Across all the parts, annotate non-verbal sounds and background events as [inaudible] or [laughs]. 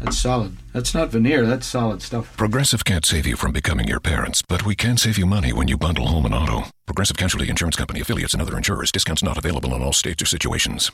That's solid. That's not veneer, that's solid stuff. Progressive can't save you from becoming your parents, but we can save you money when you bundle home and auto. Progressive Casualty Insurance Company affiliates and other insurers. Discounts not available in all states or situations.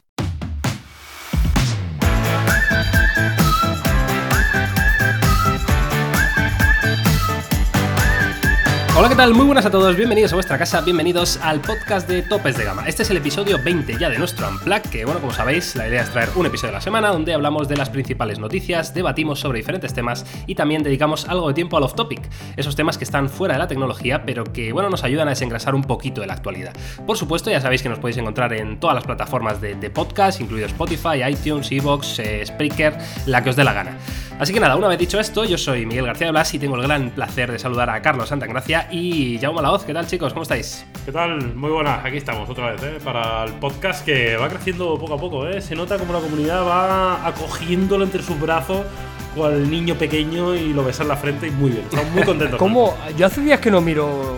Hola, ¿qué tal? Muy buenas a todos, bienvenidos a vuestra casa, bienvenidos al podcast de Topes de Gama. Este es el episodio 20 ya de nuestro Unplug, que bueno, como sabéis, la idea es traer un episodio a la semana donde hablamos de las principales noticias, debatimos sobre diferentes temas y también dedicamos algo de tiempo al off-topic, esos temas que están fuera de la tecnología, pero que bueno, nos ayudan a desengrasar un poquito de la actualidad. Por supuesto, ya sabéis que nos podéis encontrar en todas las plataformas de, podcast, incluido Spotify, iTunes, Evox, eh, Spreaker, la que os dé la gana. Así que nada, una vez dicho esto, yo soy Miguel García de Blas y tengo el gran placer de saludar a Carlos Santagracia y Jaume Laoz. ¿Qué tal, chicos? ¿Cómo estáis? ¿Qué tal? Muy buenas, aquí estamos otra vez ¿eh? para el podcast que va creciendo poco a poco. ¿eh? Se nota como la comunidad va acogiéndolo entre sus brazos cual niño pequeño y lo besa en la frente y muy bien. Estamos muy contentos. [laughs] con ¿Cómo? Yo hace días que no miro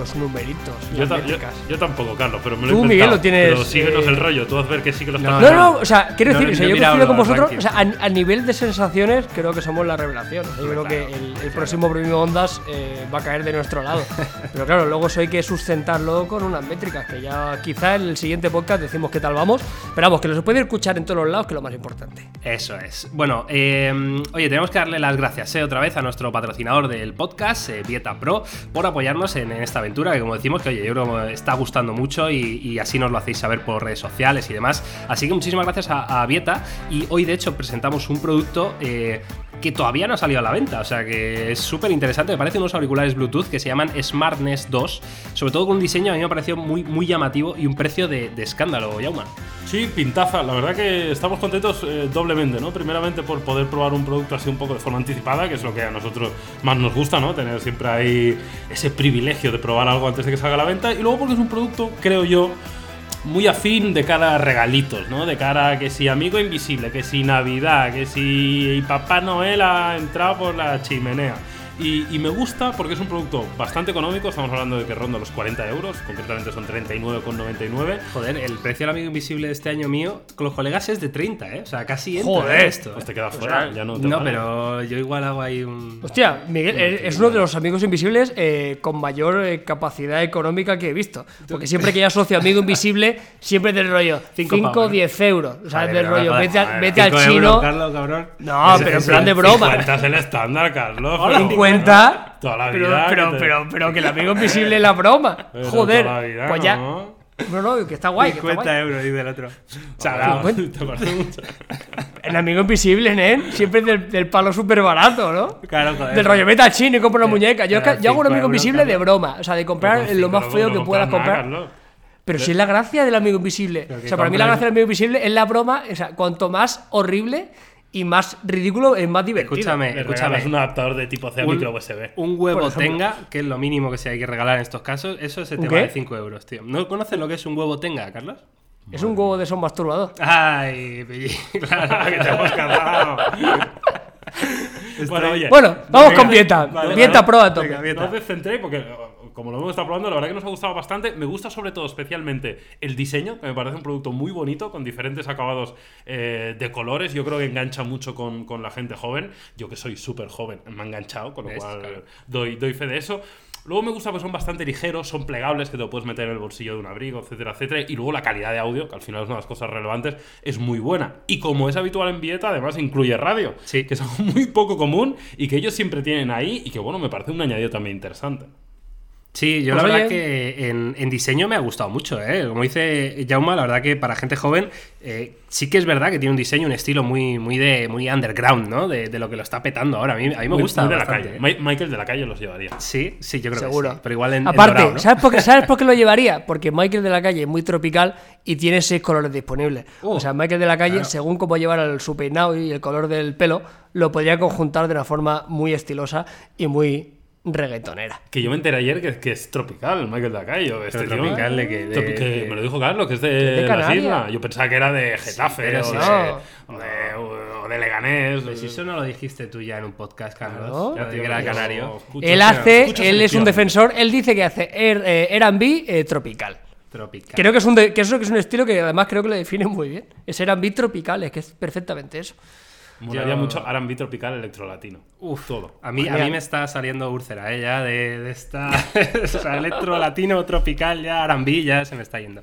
los numeritos. Yo, las ta- yo- métricas. yo tampoco, Carlos, pero me lo he Tú. Miguel, lo tienes, Pero síguenos eh, el rollo, tú vas a ver que sí que lo estás No, No, no, o sea, quiero decir, no o sea, he yo coincido con los vosotros, o sea, a, a nivel de sensaciones, creo que somos la revelación. O sea, yo creo que el, el próximo premio Ondas eh, va a caer de nuestro lado. [laughs] Pero claro, luego eso hay que sustentarlo con unas métricas, que ya quizá en el siguiente podcast decimos qué tal vamos. Pero vamos, que lo se puede escuchar en todos los lados, que es lo más importante. Eso es. Bueno, eh, oye, tenemos que darle las gracias eh, otra vez a nuestro patrocinador del podcast, eh, Vieta Pro, por apoyarnos en, en esta aventura, que como decimos, que oye, yo creo que está gustando mucho y, y así nos lo hacéis saber por redes sociales y demás. Así que muchísimas gracias a, a Vieta y hoy de hecho presentamos un producto... eh, que todavía no ha salido a la venta, o sea que es súper interesante, me parecen unos auriculares Bluetooth que se llaman SmartNess 2, sobre todo con un diseño a mí me ha parecido muy, muy llamativo y un precio de, de escándalo, Yauma. Sí, pintaza. La verdad que estamos contentos eh, doblemente, ¿no? Primeramente por poder probar un producto así un poco de forma anticipada, que es lo que a nosotros más nos gusta, ¿no? Tener siempre ahí ese privilegio de probar algo antes de que salga a la venta. Y luego porque es un producto, creo yo, muy afín de cara a regalitos, ¿no? De cara a que si Amigo Invisible, que si Navidad, que si Papá Noel ha entrado por la chimenea. Y, y me gusta porque es un producto bastante económico, estamos hablando de que ronda los 40 euros, concretamente son 39,99. Joder, el precio del amigo invisible de este año mío con los colegas es de 30, ¿eh? O sea, casi entra Joder, en esto. Pues te ¿eh? queda fuera, ya no te No, vale. pero yo igual hago ahí un. Hostia, Miguel eh, es uno de los amigos invisibles eh, con mayor eh, capacidad económica que he visto. Porque siempre que ya asocio amigo [laughs] invisible, siempre del rollo Cinco 5 o pavos, ¿no? 10 euros. O sea, del rollo, vete, al- vete chino. euros, Carlos, cabrón. No, pero en plan de broma. 50 es el estándar, Carlos. 50. Toda la Pero, vida. pero, pero, pero que el amigo invisible es la broma. Pero Joder. toda la vida, Pues ya. ¿no? No, no, que está guay. Que está 50 guay. euros, dice el otro. Salado. Cincuenta. [laughs] Te mucho. El amigo invisible, ¿eh? Siempre del, del palo súper barato, ¿no? Claro, joder. Del rollo, vete al chino y compra una muñeca. Yo, yo hago un amigo invisible de broma. O sea, de comprar Pero lo más feo no que puedas nada, comprar. Pero si es la gracia del amigo invisible. O sea, para mí la gracia del amigo invisible es la broma. O sea, cuanto más horrible y más ridículo, es más divertido. Escúchame, escúchame. regalas un adaptador de tipo C a Un- micro USB. Un huevo ejemplo. tenga, que es lo mínimo que se hay que regalar en estos casos, eso se te ¿Un vale qué? 5 euros, tío. ¿No conoces lo que es un huevo tenga, Carlos? Es un huevo de esos masturbador. Ay, [laughs] claro. que te hemos cagado. bueno, oye. Bueno, vamos venga, con Vieta. vale, Vieta vale. Pro a tope. Venga, Vieta. No os descentréis porque, como lo hemos estado probando, la verdad que nos ha gustado bastante. Me gusta sobre todo, especialmente, el diseño, que me parece un producto muy bonito, con diferentes acabados eh, de colores. Yo creo que engancha mucho con, con la gente joven. Yo que soy súper joven, me ha enganchado, con lo ¿Ves? cual Claro. doy, doy fe de eso. Luego me gusta que son bastante ligeros, son plegables, que te lo puedes meter en el bolsillo de un abrigo, etcétera, etcétera. Y luego la calidad de audio, que al final es una de las cosas relevantes, es muy buena. Y como es habitual en Vieta, además incluye radio, Sí. que es algo [laughs] muy poco común y que ellos siempre tienen ahí y que, bueno, me parece un añadido también interesante. Sí, yo Pues la verdad oye- que en, en diseño me ha gustado mucho, ¿eh? Como dice Jauma, la verdad que para gente joven eh, sí que es verdad que tiene un diseño, un estilo muy, muy de muy underground, ¿no? De, de lo que lo está petando ahora. A mí, a mí me Muy- gusta muy de la calle. ¿eh? Mi- Michael de la calle los llevaría. Sí, sí, yo creo Seguro. que sí. Pero igual en, en Aparte, dorado, ¿no? ¿sabes, por qué, [laughs] ¿sabes por qué lo llevaría? Porque Michael de la calle es muy tropical y tiene seis colores disponibles. Oh, o sea, Michael de la calle, claro. según cómo llevara el, su peinado y el color del pelo, lo podría conjuntar de una forma muy estilosa y muy reggaetonera. Que yo me enteré ayer que, que es tropical, Michael Dacayo. Este Pero tropical de que- de- Tropi- que de- me lo dijo Carlos, que es de, de las Canarias. islas. Yo pensaba que era de Getafe o, de, eso- o, de, o de Leganés. Pues eso no lo dijiste tú ya en un podcast, Carlos. Claro. Ya te digo que era canario. Escucho- Él hace, escucho él es un defensor, él dice que hace Air- eh, R&B eh, tropical. Tropical. Creo que es un de- que es un estilo que además creo que lo define muy bien. Es R&B tropical, es que es perfectamente eso. Molaría Yo- mucho R&B tropical electrolatino. Uf, todo. A mí, a mí me está saliendo úlcera, ¿eh? Ya de, de esta. [laughs] o sea, electro latino, tropical, ya arambí, ya se me está yendo.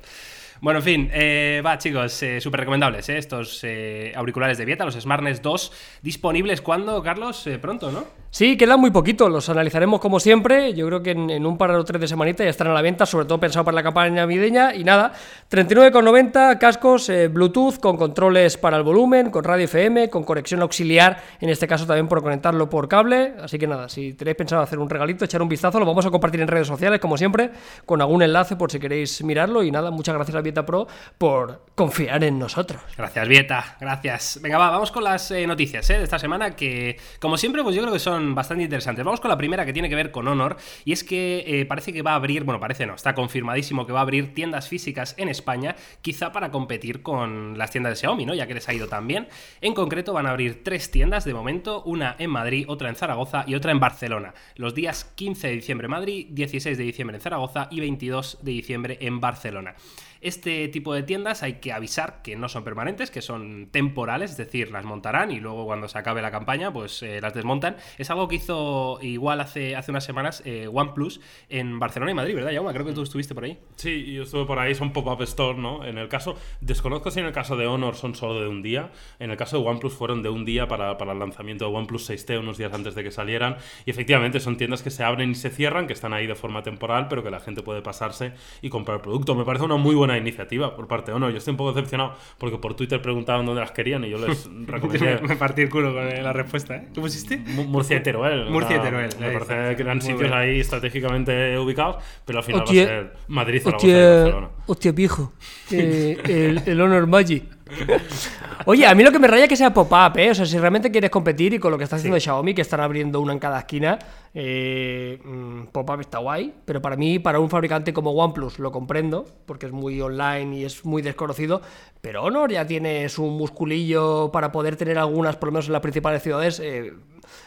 Bueno, en fin, eh, va chicos, eh, súper recomendables ¿eh? estos eh, auriculares de Vieta, los Smartness 2, disponibles cuando, Carlos, Eh, pronto, ¿no? Sí, quedan muy poquito, los analizaremos como siempre. Yo creo que en, un par o tres de semanitas ya estarán a la venta, sobre todo pensado para la campaña navideña. Y nada, 39,90 cascos eh, Bluetooth con controles para el volumen, con radio FM, con conexión auxiliar, en este caso también por conectarlo por cable. Así que nada, si tenéis pensado hacer un regalito, echar un vistazo, lo vamos a compartir en redes sociales, como siempre, con algún enlace por si queréis mirarlo. Y nada, muchas gracias a Vieta Pro por confiar en nosotros. Gracias, Vieta, gracias. Venga, va, vamos con las eh, noticias ¿eh? de esta semana que, como siempre, pues yo creo que son bastante interesantes. Vamos con la primera que tiene que ver con Honor y es que eh, parece que va a abrir, bueno, parece no, está confirmadísimo que va a abrir tiendas físicas en España, quizá para competir con las tiendas de Xiaomi, ¿no? Ya que les ha ido tan bien. En concreto van a abrir tres tiendas de momento, una en Madrid, otra en Zaragoza y otra en Barcelona. Los días 15 de diciembre en Madrid, 16 de diciembre en Zaragoza y 22 de diciembre en Barcelona. Este tipo de tiendas hay que avisar que no son permanentes, que son temporales, es decir, las montarán y luego cuando se acabe la campaña, pues eh, las desmontan. Es algo que hizo igual hace, hace unas semanas eh, OnePlus en Barcelona y Madrid, ¿verdad, Jaume? Creo que tú estuviste por ahí. Sí, yo estuve por ahí, son pop-up store, ¿no? En el caso, desconozco si en el caso de Honor son solo de un día. En el caso de OnePlus fueron de un día para, para el lanzamiento de OnePlus 6T, unos días antes de que salieran. Y efectivamente son tiendas que se abren y se cierran, que están ahí de forma temporal, pero que la gente puede pasarse y comprar producto. Me parece una muy buena iniciativa por parte de Honor. Yo estoy un poco decepcionado porque por Twitter preguntaban dónde las querían y yo les [laughs] recomendé. me partí el culo con la respuesta, ¿eh? ¿Qué pusiste? Mu- Murcia y Teruel. Murcia y O sea, Teruel, Me parece que eran sitios bien. ahí estratégicamente ubicados, pero al final Hostia, va a ser Madrid, Zaragoza y Barcelona. hostia viejo, [laughs] eh, el, el Honor Magic. Oye, a mí lo que me raya es que sea pop-up, ¿eh? O sea, si realmente quieres competir y con lo que está haciendo Xiaomi, que están abriendo una en cada esquina, eh, mm, pop-up está guay. Pero para mí, para un fabricante como OnePlus, lo comprendo, porque es muy online y es muy desconocido. Pero Honor ya tiene su musculillo para poder tener algunas, por lo menos en las principales ciudades, eh,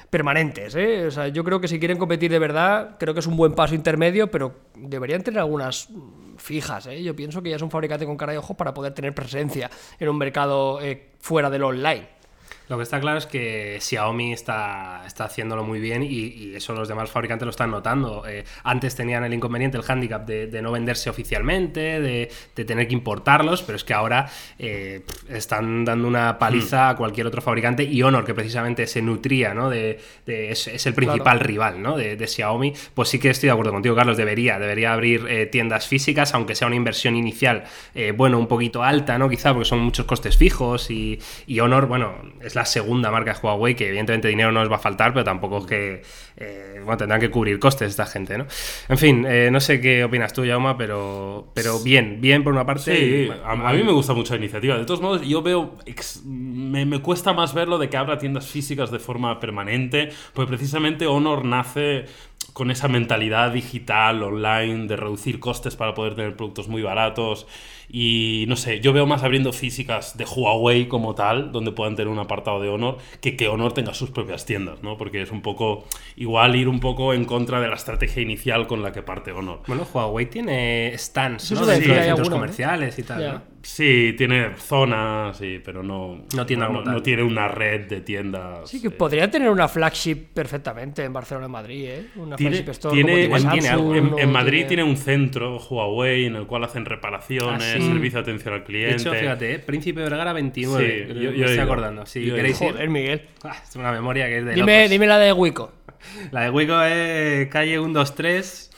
permanentes, ¿eh? O sea, yo creo que si quieren competir de verdad, creo que es un buen paso intermedio, pero deberían tener algunas fijas, ¿eh? Yo pienso que ya es un fabricante con cara y ojos para poder tener presencia en un mercado eh, fuera del online. Lo que está claro es que Xiaomi está, está haciéndolo muy bien y, y eso los demás fabricantes lo están notando. Eh, antes tenían el inconveniente, el hándicap de, de no venderse oficialmente, de, de tener que importarlos, pero es que ahora eh, están dando una paliza a cualquier otro fabricante y Honor, que precisamente se nutría, ¿no? De, de- es, es el principal rival, ¿no? De, Xiaomi. Pues sí que estoy de acuerdo contigo, Carlos. Debería, debería abrir eh, tiendas físicas, aunque sea una inversión inicial, bueno, un poquito alta, ¿no? Quizá porque son muchos costes fijos y, y Honor, bueno, es la segunda marca de Huawei, que evidentemente dinero no les va a faltar, pero tampoco es que, eh, bueno, tendrán que cubrir costes esta gente, ¿no? En fin, eh, no sé qué opinas tú, Jauma, pero, pero bien, bien por una parte. Sí, y- a, a mí me gusta mucho la iniciativa. De todos modos, yo veo. ex- me, me cuesta más verlo de que abra tiendas físicas de forma permanente, porque precisamente Honor nace con esa mentalidad digital, online, de reducir costes para poder tener productos muy baratos. Y no sé, yo veo más abriendo físicas de Huawei como tal, donde puedan tener un apartado de Honor, que que Honor tenga sus propias tiendas, ¿no? Porque es un poco. Igual ir un poco en contra de la estrategia inicial con la que parte Honor. Bueno, Huawei tiene stands, ¿no? Dentro de centros ¿no? comerciales y tal. ¿no? Sí, tiene zonas, sí, pero no, No tiene no, como tal. no tiene una red de tiendas. Sí, que eh, podría tener una flagship perfectamente en Barcelona y Madrid, ¿eh? Una Tiene, flagship store tiene- como en, tiene tiene algo. Samsung, en- o en Madrid tiene un centro, Huawei, en el cual hacen reparaciones, Ah, sí. servicio de atención al De cliente. hecho, fíjate, ¿eh? Príncipe Vergara 29. Sí, creo yo- me estoy acordando. Si queréis ir. Joder, Miguel. Ah, es una memoria que es de Dime, locos. dime la de Wico. La de Wico es calle 123.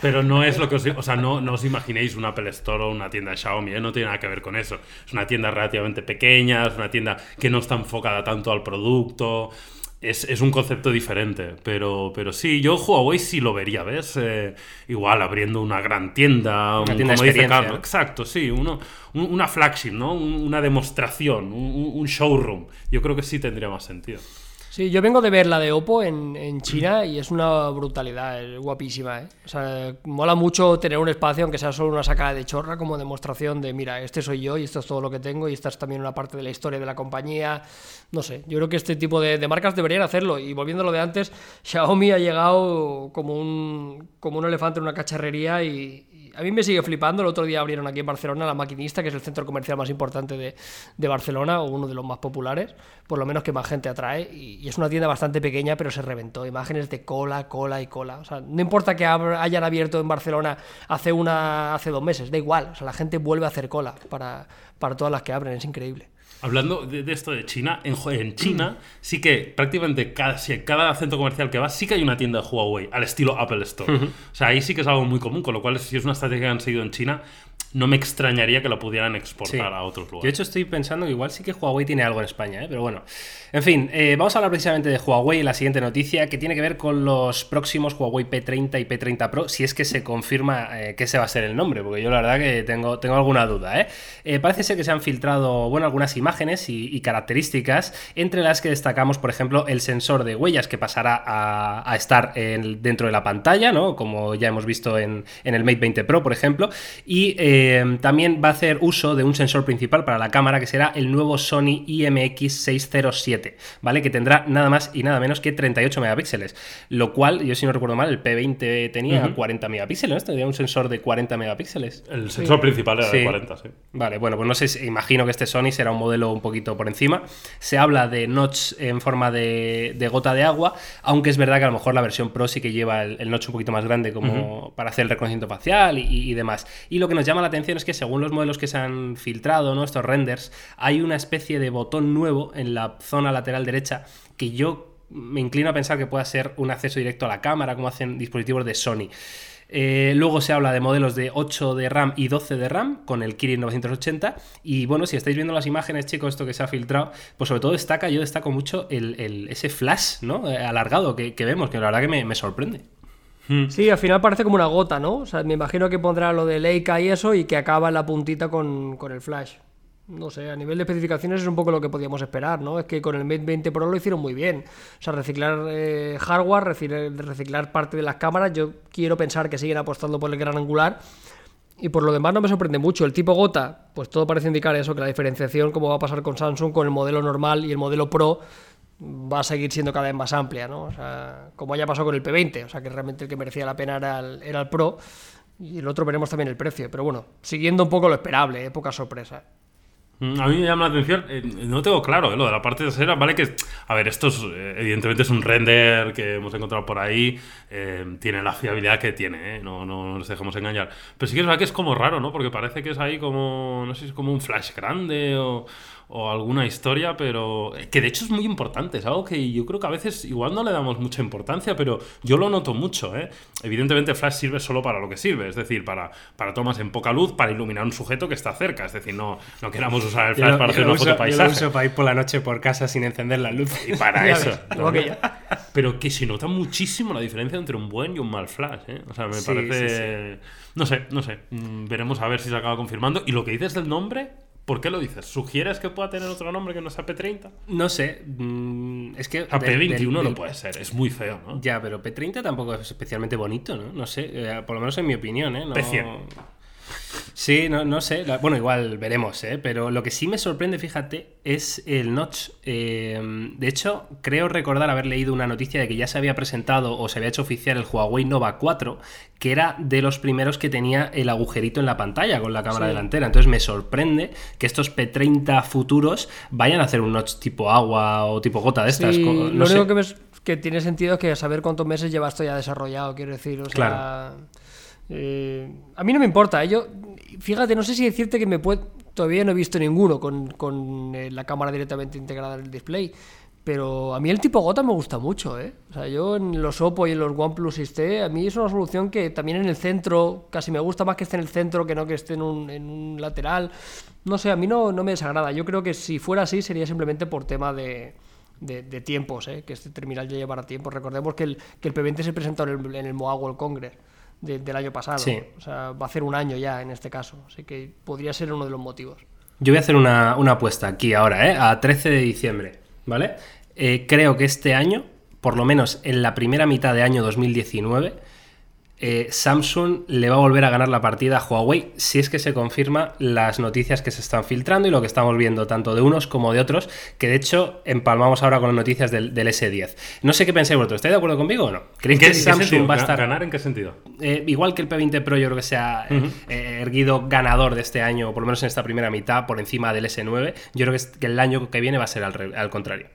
Pero no es lo que os, o sea, no, no os imaginéis un Apple Store o una tienda de Xiaomi, ¿eh? no tiene nada que ver con eso. Es una tienda relativamente pequeña, es una tienda que no está enfocada tanto al producto. Es, es un concepto diferente, pero, pero sí, yo Huawei sí lo vería, ¿ves? Eh, igual abriendo una gran tienda, un- tienda de como dice experiencia, Carlos, ¿no? exacto, sí, uno, un- una flagship, ¿no? Un- una demostración, un, un showroom. Yo creo que sí tendría más sentido. Sí, yo vengo de ver la de Oppo en, en China y es una brutalidad, es guapísima. ¿eh? O sea, mola mucho tener un espacio, aunque sea solo una sacada de chorra, como demostración de, mira, este soy yo y esto es todo lo que tengo y esta es también una parte de la historia de la compañía. No sé, yo creo que este tipo de, de marcas deberían hacerlo. Y volviendo a lo de antes, Xiaomi ha llegado como un, como un elefante en una cacharrería y, a mí me sigue flipando. El otro día abrieron aquí en Barcelona la Maquinista, que es el centro comercial más importante de, Barcelona o uno de los más populares, por lo menos que más gente atrae. Y, y es una tienda bastante pequeña, pero se reventó. Imágenes de cola, cola y cola. O sea, no importa que hayan abierto en Barcelona hace, una, hace dos meses, da igual. O sea, la gente vuelve a hacer cola para, para todas las que abren. Es increíble. Hablando de, de esto de China, en, en China sí que prácticamente casi cada centro comercial que vas sí que hay una tienda de Huawei, al estilo Apple Store. O sea, ahí sí que es algo muy común, con lo cual si es una estrategia que han seguido en China, no me extrañaría que la pudieran exportar Sí. a otros Yo de lugares. hecho estoy pensando que igual sí que Huawei tiene algo en España, ¿eh? pero bueno. En fin, eh, vamos a hablar precisamente de Huawei en la siguiente noticia, que tiene que ver con los próximos Huawei P30 y P30 Pro, si es que se confirma eh, que ese va a ser el nombre, porque yo la verdad que tengo, tengo alguna duda. ¿eh? Parece ser que se han filtrado bueno, algunas imágenes y, y características, entre las que destacamos, por ejemplo, el sensor de huellas que pasará a, a estar en- dentro de la pantalla, ¿no? como ya hemos visto en, en el Mate 20 Pro, por ejemplo, y eh, también va a hacer uso de un sensor principal para la cámara que será el nuevo Sony IMX607, ¿vale? Que tendrá nada más y nada menos que 38 megapíxeles, lo cual, yo si no recuerdo mal, el P20 tenía Ujú. 40 megapíxeles, ¿no? Tenía un sensor de 40 megapíxeles. El sensor principal era Sí. de 40, sí. Vale, bueno, pues no sé, si- imagino que este Sony será un modelo un poquito por encima. Se habla de notch en forma de, de gota de agua, aunque es verdad que a lo mejor la versión Pro sí que lleva el, el notch un poquito más grande como para hacer el reconocimiento facial y, y demás. Y lo que nos llama la atención es que según los modelos que se han filtrado, ¿no? estos renders, hay una especie de botón nuevo en la zona lateral derecha que yo me inclino a pensar que pueda ser un acceso directo a la cámara, como hacen dispositivos de Sony. Eh, luego se habla de modelos de 8 de RAM y 12 de RAM con el Kirin 980. Y bueno, si estáis viendo las imágenes, chicos, esto que se ha filtrado, pues sobre todo destaca, yo destaco mucho ese flash. Eh, alargado que, vemos, que la verdad que me sorprende. Sí, al final parece como una gota, ¿no? O sea, me imagino que pondrá lo de Leica y eso y que acaba la puntita con, con el flash. No sé, a nivel de especificaciones es un poco lo que podíamos esperar, ¿no? Es que con el Mate 20 Pro lo hicieron muy bien. O sea, reciclar eh, hardware, reciclar, reciclar parte de las cámaras. Yo quiero pensar que siguen apostando por el gran angular. Y por lo demás no me sorprende mucho. El tipo gota, pues todo parece indicar eso, que la diferenciación, como va a pasar con Samsung, con el modelo normal y el modelo Pro, va a seguir siendo cada vez más amplia, ¿no? O sea, como ya pasó con el P20, o sea, que realmente el que merecía la pena era el, era el Pro. Y el otro veremos también el precio. Pero bueno, siguiendo un poco lo esperable, ¿eh? poca sorpresa. Mm, A mí me llama la atención, eh, no tengo claro eh, lo de la parte trasera, vale que, a ver, esto es, eh, evidentemente es un render que hemos encontrado por ahí, eh, tiene la fiabilidad que tiene, eh, no, no nos dejemos engañar, pero sí que es verdad que es como raro, ¿no? Porque parece que es ahí como, no sé si es como un flash grande o, o alguna historia, pero que de hecho es muy importante, es algo que yo creo que a veces igual no le damos mucha importancia, pero yo lo noto mucho, ¿eh? Evidentemente flash sirve solo para lo que sirve, es decir, para, para tomas en poca luz, para iluminar un sujeto que está cerca, es decir, no, no queramos usar el flash para hacer una foto paisaje. para ir por la noche por casa sin encender la luz. Y para [laughs] eso. yo. Pero que se nota muchísimo la diferencia entre un buen y un mal flash. ¿eh? O sea, me Sí, parece. No sé, no sé. Mm, Veremos a ver si se acaba confirmando. Y lo que dices del nombre, ¿por qué lo dices? ¿Sugieres que pueda tener otro nombre que no sea P30? No sé, mm, es que... A del- P21 del- no puede ser, es muy feo, ¿no? Ya, pero P30 tampoco es especialmente bonito, ¿no? No sé, eh, por lo menos en mi opinión, ¿eh? No- P100. Sí, no, no sé. Bueno, igual veremos, ¿eh? Pero lo que sí me sorprende, fíjate, es el notch. Eh, de hecho, creo recordar haber leído una noticia de que ya se había presentado o se había hecho oficial el Huawei Nova 4, que era de los primeros que tenía el agujerito en la pantalla con la cámara Sí. delantera. Entonces me sorprende que estos P30 futuros vayan a hacer un notch tipo agua o tipo gota de estas. Sí, co- no lo único que, ves- que tiene sentido es que saber cuántos meses lleva esto ya desarrollado, quiero decir. O sea, Claro. Eh, a mí no me importa. ¿eh? Yo, fíjate, no sé si decirte que me puede. Todavía no he visto ninguno con, con, eh, la cámara directamente integrada en el display. Pero a mí el tipo gota me gusta mucho, ¿eh? O sea, yo en los Oppo y en los OnePlus 6T, a mí es una solución que también en el centro, casi me gusta más que esté en el centro que no que esté en un, en un lateral. No sé, a mí no, no me desagrada. Yo creo que si fuera así sería simplemente por tema de, de, de tiempos, ¿eh? que este terminal ya llevará tiempo. Recordemos que el, que el P20 se presentó en el, en el MOA World Congress de- del año pasado. Sí. O sea, va a hacer un año ya en este caso. Así que podría ser uno de los motivos. Yo voy a hacer una, una apuesta aquí ahora, ¿eh? A 13 de diciembre, ¿vale? eh, creo que este año, por lo menos en la primera mitad de año 2019, eh, Samsung le va a volver a ganar la partida a Huawei si es que se confirma las noticias que se están filtrando y lo que estamos viendo tanto de unos como de otros, que de hecho empalmamos ahora con las noticias del, del S10. No sé qué pensáis vosotros, ¿estáis de acuerdo conmigo o no? ¿Creéis ¿En que Samsung va a estar ¿Ganar en qué sentido? eh, igual que el P20 Pro yo creo que se ha eh, eh, erguido ganador de este año, o por lo menos en esta primera mitad, por encima del S9, yo creo que, el año que viene va a ser al contrario.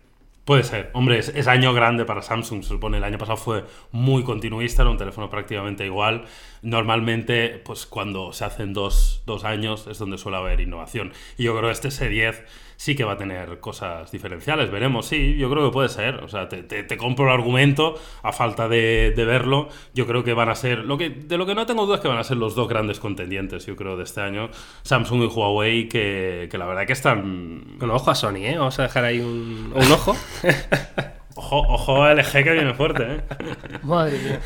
Puede ser. Hombre, es, es año grande para Samsung, se supone. El año pasado fue muy continuista, era un teléfono prácticamente igual. Normalmente, pues cuando se hacen dos, dos años es donde suele haber innovación. Y yo creo que este S10 sí que va a tener cosas diferenciales. Veremos, sí, yo creo que puede ser. O sea, te, te- te compro el argumento a falta de, de verlo. Yo creo que van a ser. Lo que, de lo que no tengo duda es que van a ser los dos grandes contendientes, yo creo, de este año. Samsung y Huawei, que, que la verdad que están Bueno, ojo a Sony, ¿eh? Vamos a dejar ahí un, un ojo. [laughs] Ojo, ojo a LG que viene fuerte, ¿eh? Madre mía.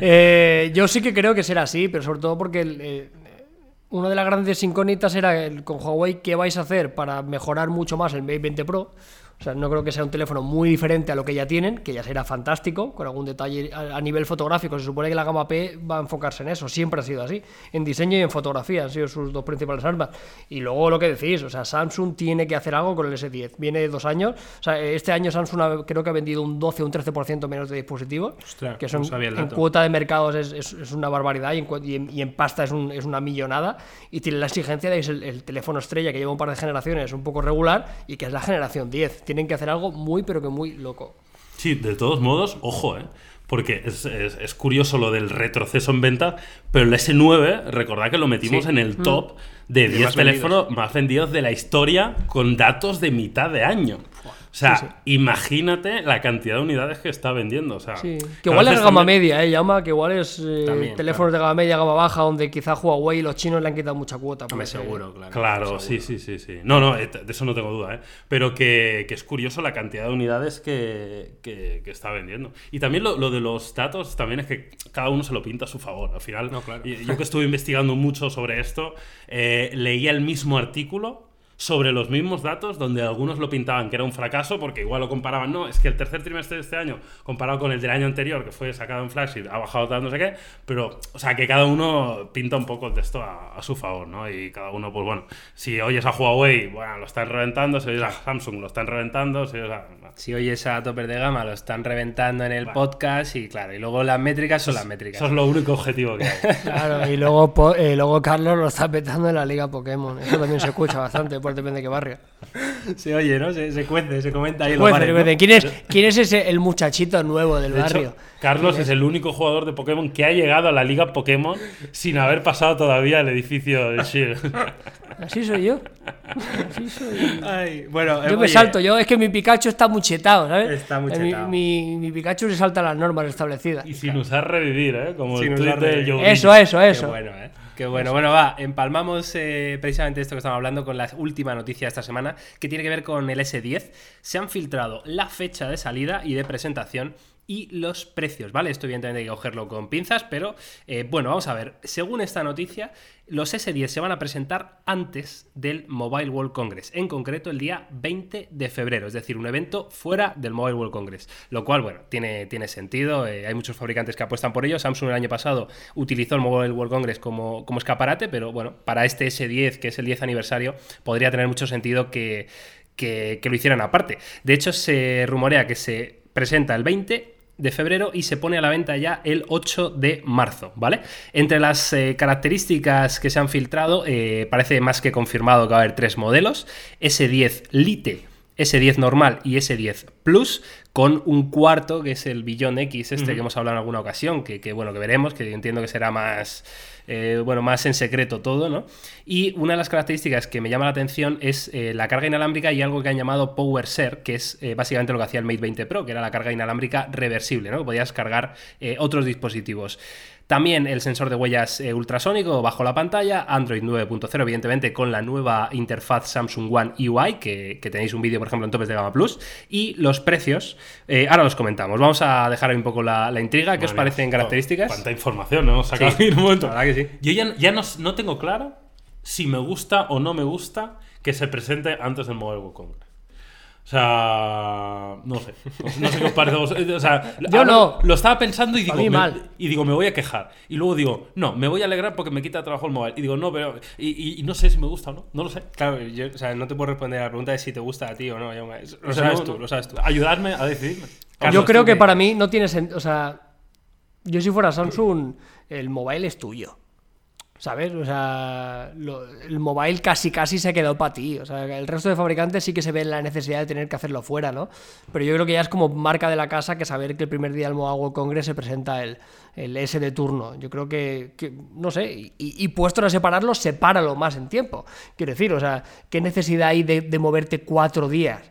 Eh, yo sí que creo que será así, pero sobre todo porque el, eh, una de las grandes incógnitas era el, con Huawei qué vais a hacer para mejorar mucho más el Mate 20 Pro. O sea, no creo que sea un teléfono muy diferente a lo que ya tienen, que ya será fantástico, con algún detalle a, nivel fotográfico. Se supone que la gama P va a enfocarse en eso, siempre ha sido así. En diseño y en fotografía han sido sus dos principales armas. Y luego lo que decís, o sea, Samsung tiene que hacer algo con el S10. Viene de dos años, o sea, este año Samsung ha- creo que ha vendido un 12 o un 13% menos de dispositivos, que son no en cuota de mercados es, es- es una barbaridad y en, cu- y en- y en pasta es, un- es una millonada. Y tiene la exigencia de que es el, el teléfono estrella que lleva un par de generaciones un poco regular y que es la generación 10. Tienen que hacer algo muy, pero que muy loco. Sí, de todos modos, ojo, ¿eh? Porque es, es- es curioso lo del retroceso en venta, pero el S9, recordad que lo metimos Sí. en el top de 10 más teléfonos más vendidos de la historia con datos de mitad de año. O sea, Sí, imagínate la cantidad de unidades que está vendiendo. O sea, Sí. Que igual es gama también- media, ¿eh? Llama que igual es eh, También, teléfonos de gama media, gama baja, donde quizá Huawei y los chinos le han quitado mucha cuota. Porque- seguro, claro. Claro, sí, sí, sí, sí. No, no, eh, de eso no tengo duda, ¿eh? Pero que, que es curioso la cantidad de unidades que, que- que está vendiendo. Y también lo, lo de los datos, también es que cada uno se lo pinta a su favor. Al final, No, claro. yo que estuve investigando mucho sobre esto, eh, leía el mismo artículo sobre los mismos datos donde algunos lo pintaban que era un fracaso porque igual lo comparaban, no, es que el tercer trimestre de este año comparado con el del año anterior que fue sacado en Flagship ha bajado tal no sé qué, pero o sea que cada uno pinta un poco el texto a, a su favor, ¿no? Y cada uno pues bueno, si oyes a Huawei, bueno, lo están reventando, si oyes a Samsung lo están reventando, si oyes a... Si oyes a topes de gama, lo están reventando en el podcast y claro, y luego las métricas son las métricas. Eso es lo único objetivo que hay. [laughs] Claro, y luego, eh, luego Carlos lo está petando en la Liga Pokémon. Eso también se escucha bastante, pues depende de qué barrio. Se oye, ¿no? Se, se cuece, se comenta ahí los bares, ¿no? ¿quién, es, ¿Quién es ese el muchachito nuevo del De hecho, barrio? Carlos es el único jugador de Pokémon que ha llegado a la liga Pokémon sin haber pasado todavía el edificio de Shield. Así soy yo. [laughs] Así soy yo. Ay, bueno, Yo me oye, salto, yo es que mi Pikachu está muy chetado, ¿sabes? Está muy Eh, mi- chetado. Mi, mi Pikachu se salta las normas establecidas. Y sin usar revivir, ¿eh? Como Sin el tweet usar de revivir. Joe Eso, eso, Qué eso. bueno, ¿eh? Qué bueno. Bueno, va, empalmamos eh, precisamente esto que estamos hablando con la última noticia de esta semana, que tiene que ver con el S10. Se han filtrado la fecha de salida y de presentación y los precios, ¿vale? Esto evidentemente hay que cogerlo con pinzas, pero eh, bueno, vamos a ver. Según esta noticia, los S10 se van a presentar antes del Mobile World Congress, en concreto el día 20 de febrero, es decir, un evento fuera del Mobile World Congress, lo cual, bueno, tiene, tiene sentido, eh, hay muchos fabricantes que apuestan por ello, Samsung el año pasado utilizó el Mobile World Congress como, como escaparate, pero bueno, para este S10, que es el 10 aniversario, podría tener mucho sentido que, que, que lo hicieran aparte. De hecho, se rumorea que se presenta el 20 de febrero y se pone a la venta ya el 8 de marzo, ¿vale? Entre las eh, características que se han filtrado, eh, parece más que confirmado que va a haber tres modelos, S10 Lite, S10 normal y S10 Plus, con un cuarto, que es el Billón X, este que hemos hablado en alguna ocasión, que, que, bueno, que veremos, que entiendo que será más, eh, bueno, más en secreto todo, ¿no? Y una de las características que me llama la atención es eh, la carga inalámbrica y algo que han llamado Power Share, que es eh, básicamente lo que hacía el Mate 20 Pro, que era la carga inalámbrica reversible, ¿no? Que podías cargar otros dispositivos. También el sensor de huellas eh, ultrasónico bajo la pantalla, Android 9.0, evidentemente con la nueva interfaz Samsung One UI, que, que tenéis un vídeo, por ejemplo, en Topes de Gama Plus, y los precios, eh, ahora los comentamos. Vamos a dejar ahí un poco la, la intriga, ¿qué os parecen mía, características? Cuánta información, ¿no? Sacado Sí, ahí en un momento. la verdad que sí. Yo ya, ya no, no tengo claro si me gusta o no me gusta que se presente antes del Mobile World Congress. O sea, no sé. No sé qué os parece. O sea, Yo ahora no. Lo estaba pensando y digo, me, mal. y digo, me voy a quejar. Y luego digo, no, me voy a alegrar porque me quita trabajo el móvil. Y digo, no, pero. Y, y- y no sé si me gusta o no. No lo sé. Claro, yo, o sea, no te puedo responder a la pregunta de si te gusta a ti o no. Jaume. Lo O sea, sabes no- tú, no- lo sabes tú. Ayudarme a decidirme. Carlos, yo creo ¿tú que para mí no tiene sentido. O sea, yo si fuera Samsung, el mobile es tuyo. ¿Sabes? O sea, lo- el mobile casi casi se ha quedado para ti. O sea, el resto de fabricantes sí que se ven la necesidad de tener que hacerlo fuera, ¿no? Pero yo creo que ya es como marca de la casa que saber que el primer día del Mobile World Congress se presenta el, el S de turno. Yo creo que, que, no sé, y, y puesto a separarlo, sepáralo más en tiempo. Quiero decir, o sea, ¿qué necesidad hay de, de moverte cuatro días?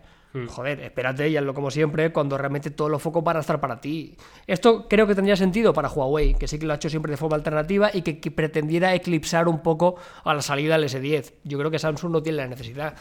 Joder, espérate y hazlo como siempre cuando realmente todos los focos van a estar para ti. Esto creo que tendría sentido para Huawei, que sí que lo ha hecho siempre de forma alternativa y que, pretendiera eclipsar un poco a la salida del S10. Yo creo que Samsung no tiene la necesidad.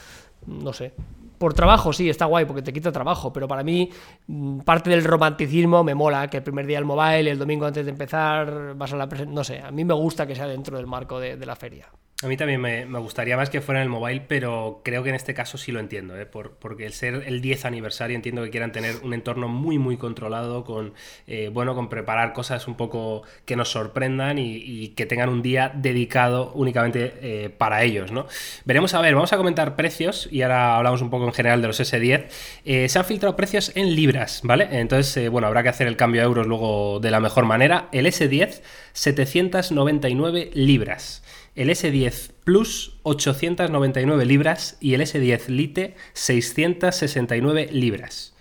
No sé. Por trabajo, sí, está guay porque te quita trabajo, pero para mí mm, parte del romanticismo me mola, que el primer día el mobile, el domingo antes de empezar, vas a la No sé, a mí me gusta que sea dentro del marco de la feria. A mí también me, gustaría más que fuera en el mobile, pero creo que en este caso sí lo entiendo, ¿eh? Por- porque el ser el 10 aniversario entiendo que quieran tener un entorno muy muy controlado, con eh, bueno, con preparar cosas un poco que nos sorprendan y, que tengan un día dedicado únicamente eh, para ellos, ¿no? Veremos a ver, vamos a comentar precios y ahora hablamos un poco en general de los S10. Eh, se han filtrado precios en libras, ¿vale? Entonces, bueno, habrá que hacer el cambio a euros luego de la mejor manera. El S10, 799 libras el S10 Plus 899 libras y el S10 Lite 669 libras.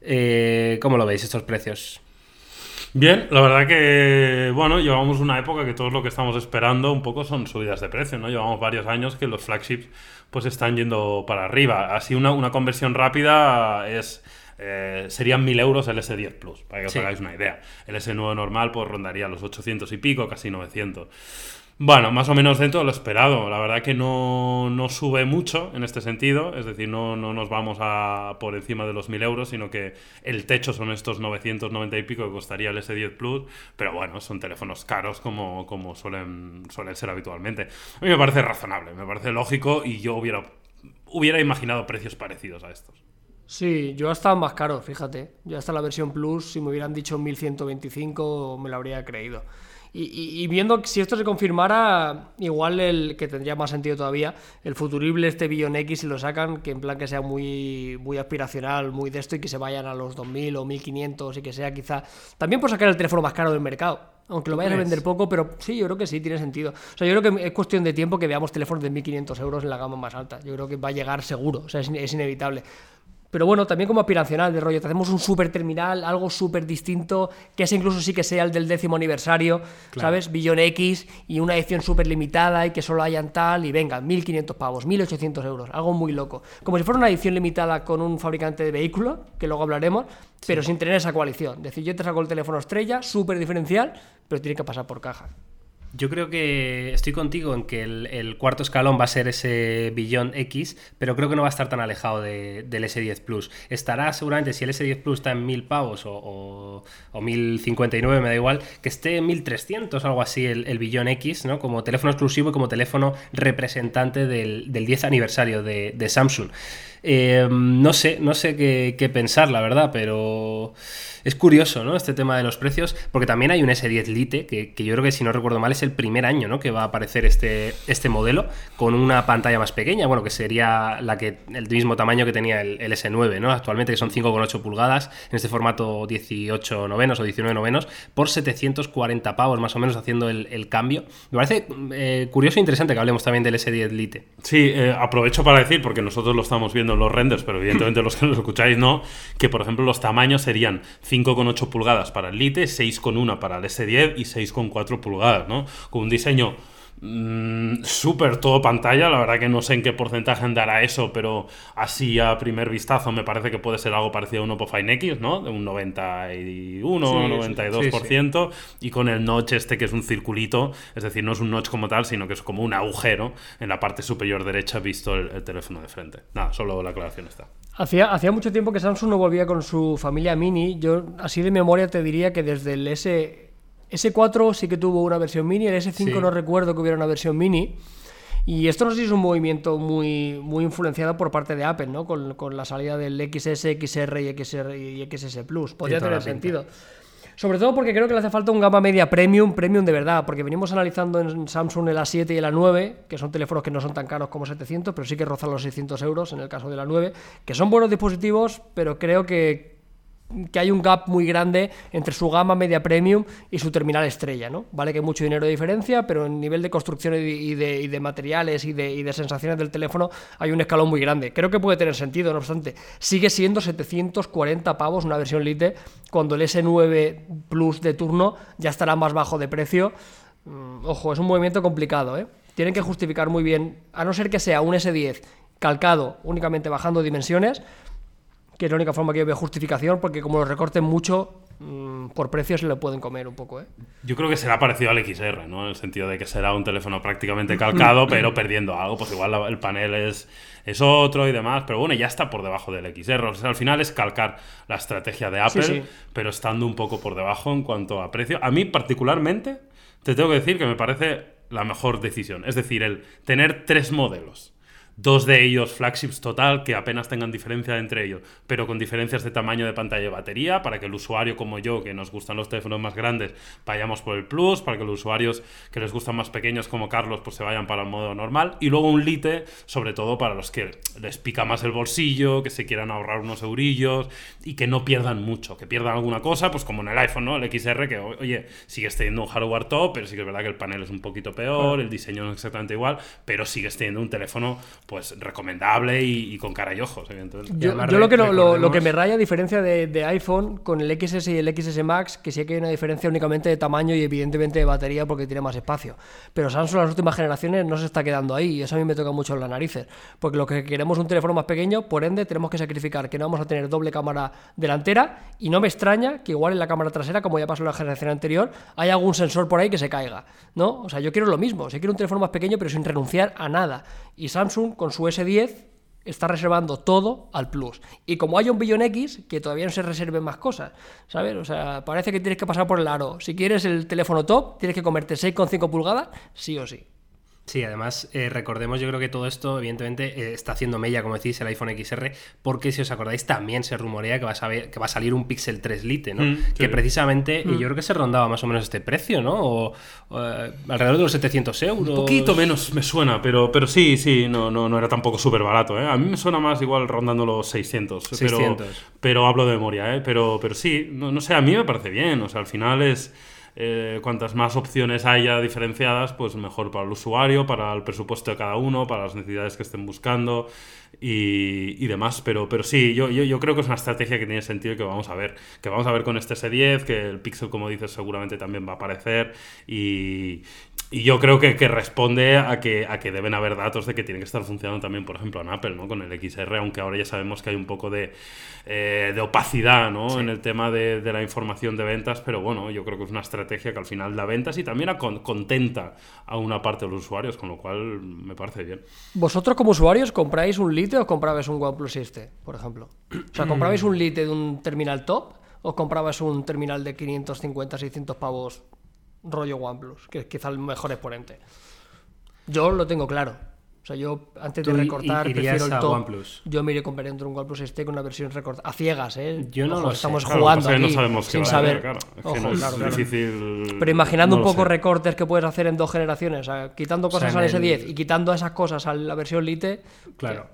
Eh, ¿Cómo lo veis estos precios? Bien, la verdad que, bueno, llevamos una época que todo lo que estamos esperando un poco son subidas de precio, ¿no? Llevamos varios años que los flagships pues están yendo para arriba. Así una, una conversión rápida es... eh, serían 1000 euros el S10 Plus, para que os Sí. hagáis una idea. El S9 normal pues rondaría los 800 y pico, casi 900. Bueno, más o menos dentro de lo esperado. La verdad que no, no sube mucho en este sentido, es decir, no, no nos vamos a por encima de los 1000 euros, sino que el techo son estos 990 y pico que costaría el S10 Plus, pero bueno, son teléfonos caros como, como suelen, suelen ser habitualmente. A mí me parece razonable, me parece lógico y yo hubiera, hubiera imaginado precios parecidos a estos. Sí, yo hasta más caro, fíjate. Yo hasta la versión Plus, si me hubieran dicho 1125, me lo habría creído. Y, y- y viendo que si esto se confirmara, igual el que tendría más sentido todavía, el futurible este Billion X, si lo sacan, que en plan que sea muy, muy aspiracional, muy de esto y que se vayan a los 2000 o 1500 y que sea quizá. También por sacar el teléfono más caro del mercado. Aunque lo vayan a vender poco, pero sí, yo creo que sí, tiene sentido. O sea, yo creo que es cuestión de tiempo que veamos teléfonos de 1500 euros en la gama más alta. Yo creo que va a llegar seguro, o sea, es, es inevitable. Pero bueno, también como aspiracional de rollo, te hacemos un super terminal, algo súper distinto, que ese incluso sí que sea el del décimo aniversario, ¿sabes? Billion X y una edición súper limitada y que solo hayan tal, y venga, 1500 pavos, 1800 euros, algo muy loco. Como si fuera una edición limitada con un fabricante de vehículo, que luego hablaremos, pero sin tener esa coalición. Es decir, yo te saco el teléfono estrella, súper diferencial, pero tiene que pasar por caja. Yo creo que estoy contigo en que el, cuarto escalón va a ser ese billón X, pero creo que no va a estar tan alejado de- del S10 Plus. Estará seguramente, si el S10 Plus está en 1000 pavos o, o, o 1059, me da igual, que esté en 1300 o algo así el, billón X, ¿no? Como teléfono exclusivo y como teléfono representante del, del 10 aniversario de Samsung. Eh, no sé, no sé qué, pensar, la verdad, pero es curioso, ¿no? Este tema de los precios, porque también hay un S10 Lite, que, que yo creo que si no recuerdo mal es el primer año, ¿no? Que va a aparecer este, este modelo con una pantalla más pequeña, bueno, que sería la que el mismo tamaño que tenía el, el S9, ¿no? Actualmente que son 5,8 pulgadas en este formato 18 novenos o 19 novenos por 740 pavos más o menos haciendo el, el cambio. Me parece eh, curioso e interesante que hablemos también del S10 Lite. Sí, eh, aprovecho para decir, porque nosotros lo estamos viendo los renders, pero evidentemente los que nos escucháis no, que por ejemplo los tamaños serían 5,8 pulgadas para el Lite, 6,1 para el S10 y 6,4 pulgadas, ¿no? Con un diseño mm, súper todo pantalla, la verdad que no sé en qué porcentaje andará eso, pero así a primer vistazo me parece que puede ser algo parecido a un Oppo Fine X, ¿no? De un 91, Sí, 92%, y con el notch este que es un circulito, es decir, no es un notch como tal, sino que es como un agujero en la parte superior derecha visto el, el teléfono de frente. Nada, solo la aclaración está. Hacía, hacía mucho tiempo que Samsung no volvía con su familia mini. Yo, así de memoria, te diría que desde el S, S4 sí que tuvo una versión mini. El S5 Sí. no recuerdo que hubiera una versión mini. Y esto no sé si es un movimiento muy, muy influenciado por parte de Apple, ¿no? Con, con la salida del XS, XR y, XR y XS Plus. Podría tener sentido. Sobre todo porque creo que le hace falta un gama media premium, premium de verdad, porque venimos analizando en Samsung el A7 y el A9, que son teléfonos que no son tan caros como 700, pero sí que rozan los 600 euros en el caso del A9, que son buenos dispositivos, pero creo que, que hay un gap muy grande entre su gama media premium y su terminal estrella, ¿no? Vale que hay mucho dinero de diferencia, pero en nivel de construcción y de, materiales y de, y de sensaciones del teléfono hay un escalón muy grande. Creo que puede tener sentido, no obstante. Sigue siendo 740 pavos una versión Lite, cuando el S9 Plus de turno ya estará más bajo de precio. Mm, Ojo, es un movimiento complicado, ¿eh? Tienen que justificar muy bien, a no ser que sea un S10 calcado únicamente bajando dimensiones, que es la única forma que yo veo justificación, porque como lo recorten mucho, mm, por precio se lo pueden comer un poco, ¿eh? Yo creo que será parecido al XR, ¿no? En el sentido de que será un teléfono prácticamente calcado, [laughs] pero perdiendo algo. Pues igual la- el panel es, es otro y demás. Pero bueno, ya está por debajo del XR. O sea, al final es calcar la estrategia de Apple, sí. pero estando un poco por debajo en cuanto a precio. A mí, particularmente, te tengo que decir que me parece la mejor decisión. Es decir, el tener tres modelos. Dos de ellos flagships total, que apenas tengan diferencia entre ellos, pero con diferencias de tamaño de pantalla y batería, para que el usuario como yo, que nos gustan los teléfonos más grandes, vayamos por el Plus, para que los usuarios que les gustan más pequeños como Carlos, pues se vayan para el modo normal. Y luego un Lite, sobre todo para los que les pica más el bolsillo, que se quieran ahorrar unos eurillos y que no pierdan mucho, que pierdan alguna cosa, pues como en el iPhone, ¿no? El XR, que oye, sigues teniendo un hardware top, pero sí que es verdad que el panel es un poquito peor, el diseño no es exactamente igual, pero sigues teniendo un teléfono pues recomendable y, y con cara y ojos, evidentemente. Yo, lo, que no- lo, que me raya, a diferencia de, de iPhone, con el XS y el XS Max, que sí que hay una diferencia únicamente de tamaño y evidentemente de batería porque tiene más espacio. Pero Samsung en las últimas generaciones no se está quedando ahí y eso a mí me toca mucho en las narices. Porque lo que queremos es un teléfono más pequeño, por ende tenemos que sacrificar que no vamos a tener doble cámara delantera y no me extraña que igual en la cámara trasera, como ya pasó en la generación anterior, hay algún sensor por ahí que se caiga. ¿no? O sea, yo quiero lo mismo, o sea, quiero un teléfono más pequeño pero sin renunciar a nada. Y Samsung con su S10 está reservando todo al Plus. Y como hay un billón X, que todavía no se reserven más cosas, ¿sabes? O sea, parece que tienes que pasar por el aro. Si quieres el teléfono top, tienes que comerte 6,5 pulgadas, sí o sí. Sí, además, eh, recordemos, yo creo que todo esto, evidentemente, eh, está haciendo mella, como decís, el iPhone XR, porque si os acordáis, también se rumorea que va a, saber- que va a salir un Pixel 3 Lite, ¿no? Mm, sí. Que precisamente, y yo creo que se rondaba más o menos este precio, ¿no? O, o, eh, alrededor de los 700 euros. Un poquito menos me suena, pero, pero sí, sí, no, no, no era tampoco súper barato. ¿eh? A mí me suena más igual rondando los 600. 600. Pero, pero hablo de memoria, ¿eh? pero, pero sí, no, no sé, a mí me parece bien. O sea, al final es. Eh, cuantas más opciones haya diferenciadas, pues mejor para el usuario, para el presupuesto de cada uno, para las necesidades que estén buscando y, y demás. Pero, pero sí, yo, yo, creo que es una estrategia que tiene sentido y que vamos a ver. Que vamos a ver con este S10, que el Pixel, como dices, seguramente también va a aparecer. Y, y yo creo que, que responde a que, a que deben haber datos de que tiene que estar funcionando también, por ejemplo, en Apple, ¿no? Con el XR, aunque ahora ya sabemos que hay un poco de, eh, de opacidad, ¿no? En el tema de, de la información de ventas, pero bueno, yo creo que es una estrategia que al final da ventas y también contenta a una parte de los usuarios, con lo cual me parece bien. ¿Vosotros como usuarios compráis un Lite o comprabais un OnePlus 7, por ejemplo? O sea, ¿comprabais un Lite de un terminal top o comprabais un terminal de 550, 600 pavos rollo OnePlus, que es quizá el mejor exponente? Yo lo tengo claro. O sea, yo antes de recortar prefiero el top. OnePlus. Yo me iré compraría entre un OnePlus 7 con una versión recortada. A ciegas, ¿eh? Yo no Ojo, lo sé. estamos Claro, jugando que aquí no sabemos qué sin va a saber. hacer, claro. Es que Ojo, no es claro, claro. difícil. Pero imaginando no un poco sé. recortes que puedes hacer en dos generaciones, o sea, quitando cosas al el- S10 y quitando esas cosas a la versión Lite, Claro.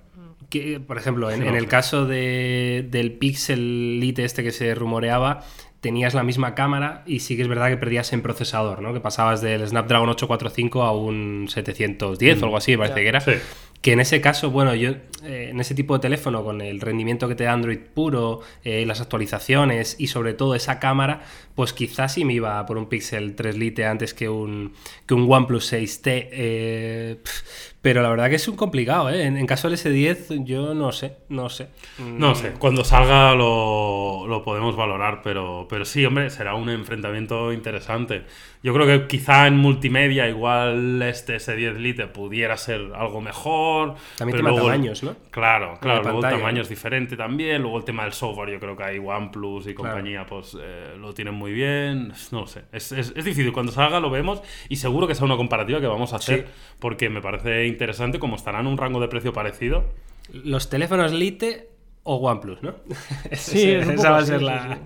Que, por ejemplo, en, en el sé. caso de- del Pixel Lite este que se rumoreaba, tenías la misma cámara y sí que es verdad que perdías en procesador, ¿no? Que pasabas del Snapdragon 845 a un 710 o algo así, me parece Ya. que era. Sí. Que en ese caso, bueno, yo eh, en ese tipo de teléfono, con el rendimiento que te da Android puro, eh, las actualizaciones y sobre todo esa cámara, pues quizás sí me iba por un Pixel 3 Lite antes que un, que un OnePlus 6T. eh, pf, pero la verdad que es un complicado, ¿eh? En, en caso del S10, yo no sé, no sé. No sé, cuando salga lo, lo podemos valorar, pero, pero sí, hombre, será un enfrentamiento interesante. Yo creo que quizá en multimedia igual este S10 Lite pudiera ser algo mejor. También tema luego- tamaños, ¿no? Claro, claro, luego el tamaño es diferente también. Luego el tema del software, yo creo que ahí OnePlus y compañía, pues eh, lo tienen muy bien. No lo sé, es, es, es difícil. Cuando salga lo vemos y seguro que sea una comparativa que vamos a hacer porque me parece interesante como estarán en un rango de precio parecido. Los teléfonos Lite o OnePlus, ¿no? [laughs] Sí, es esa va a ser sí, la,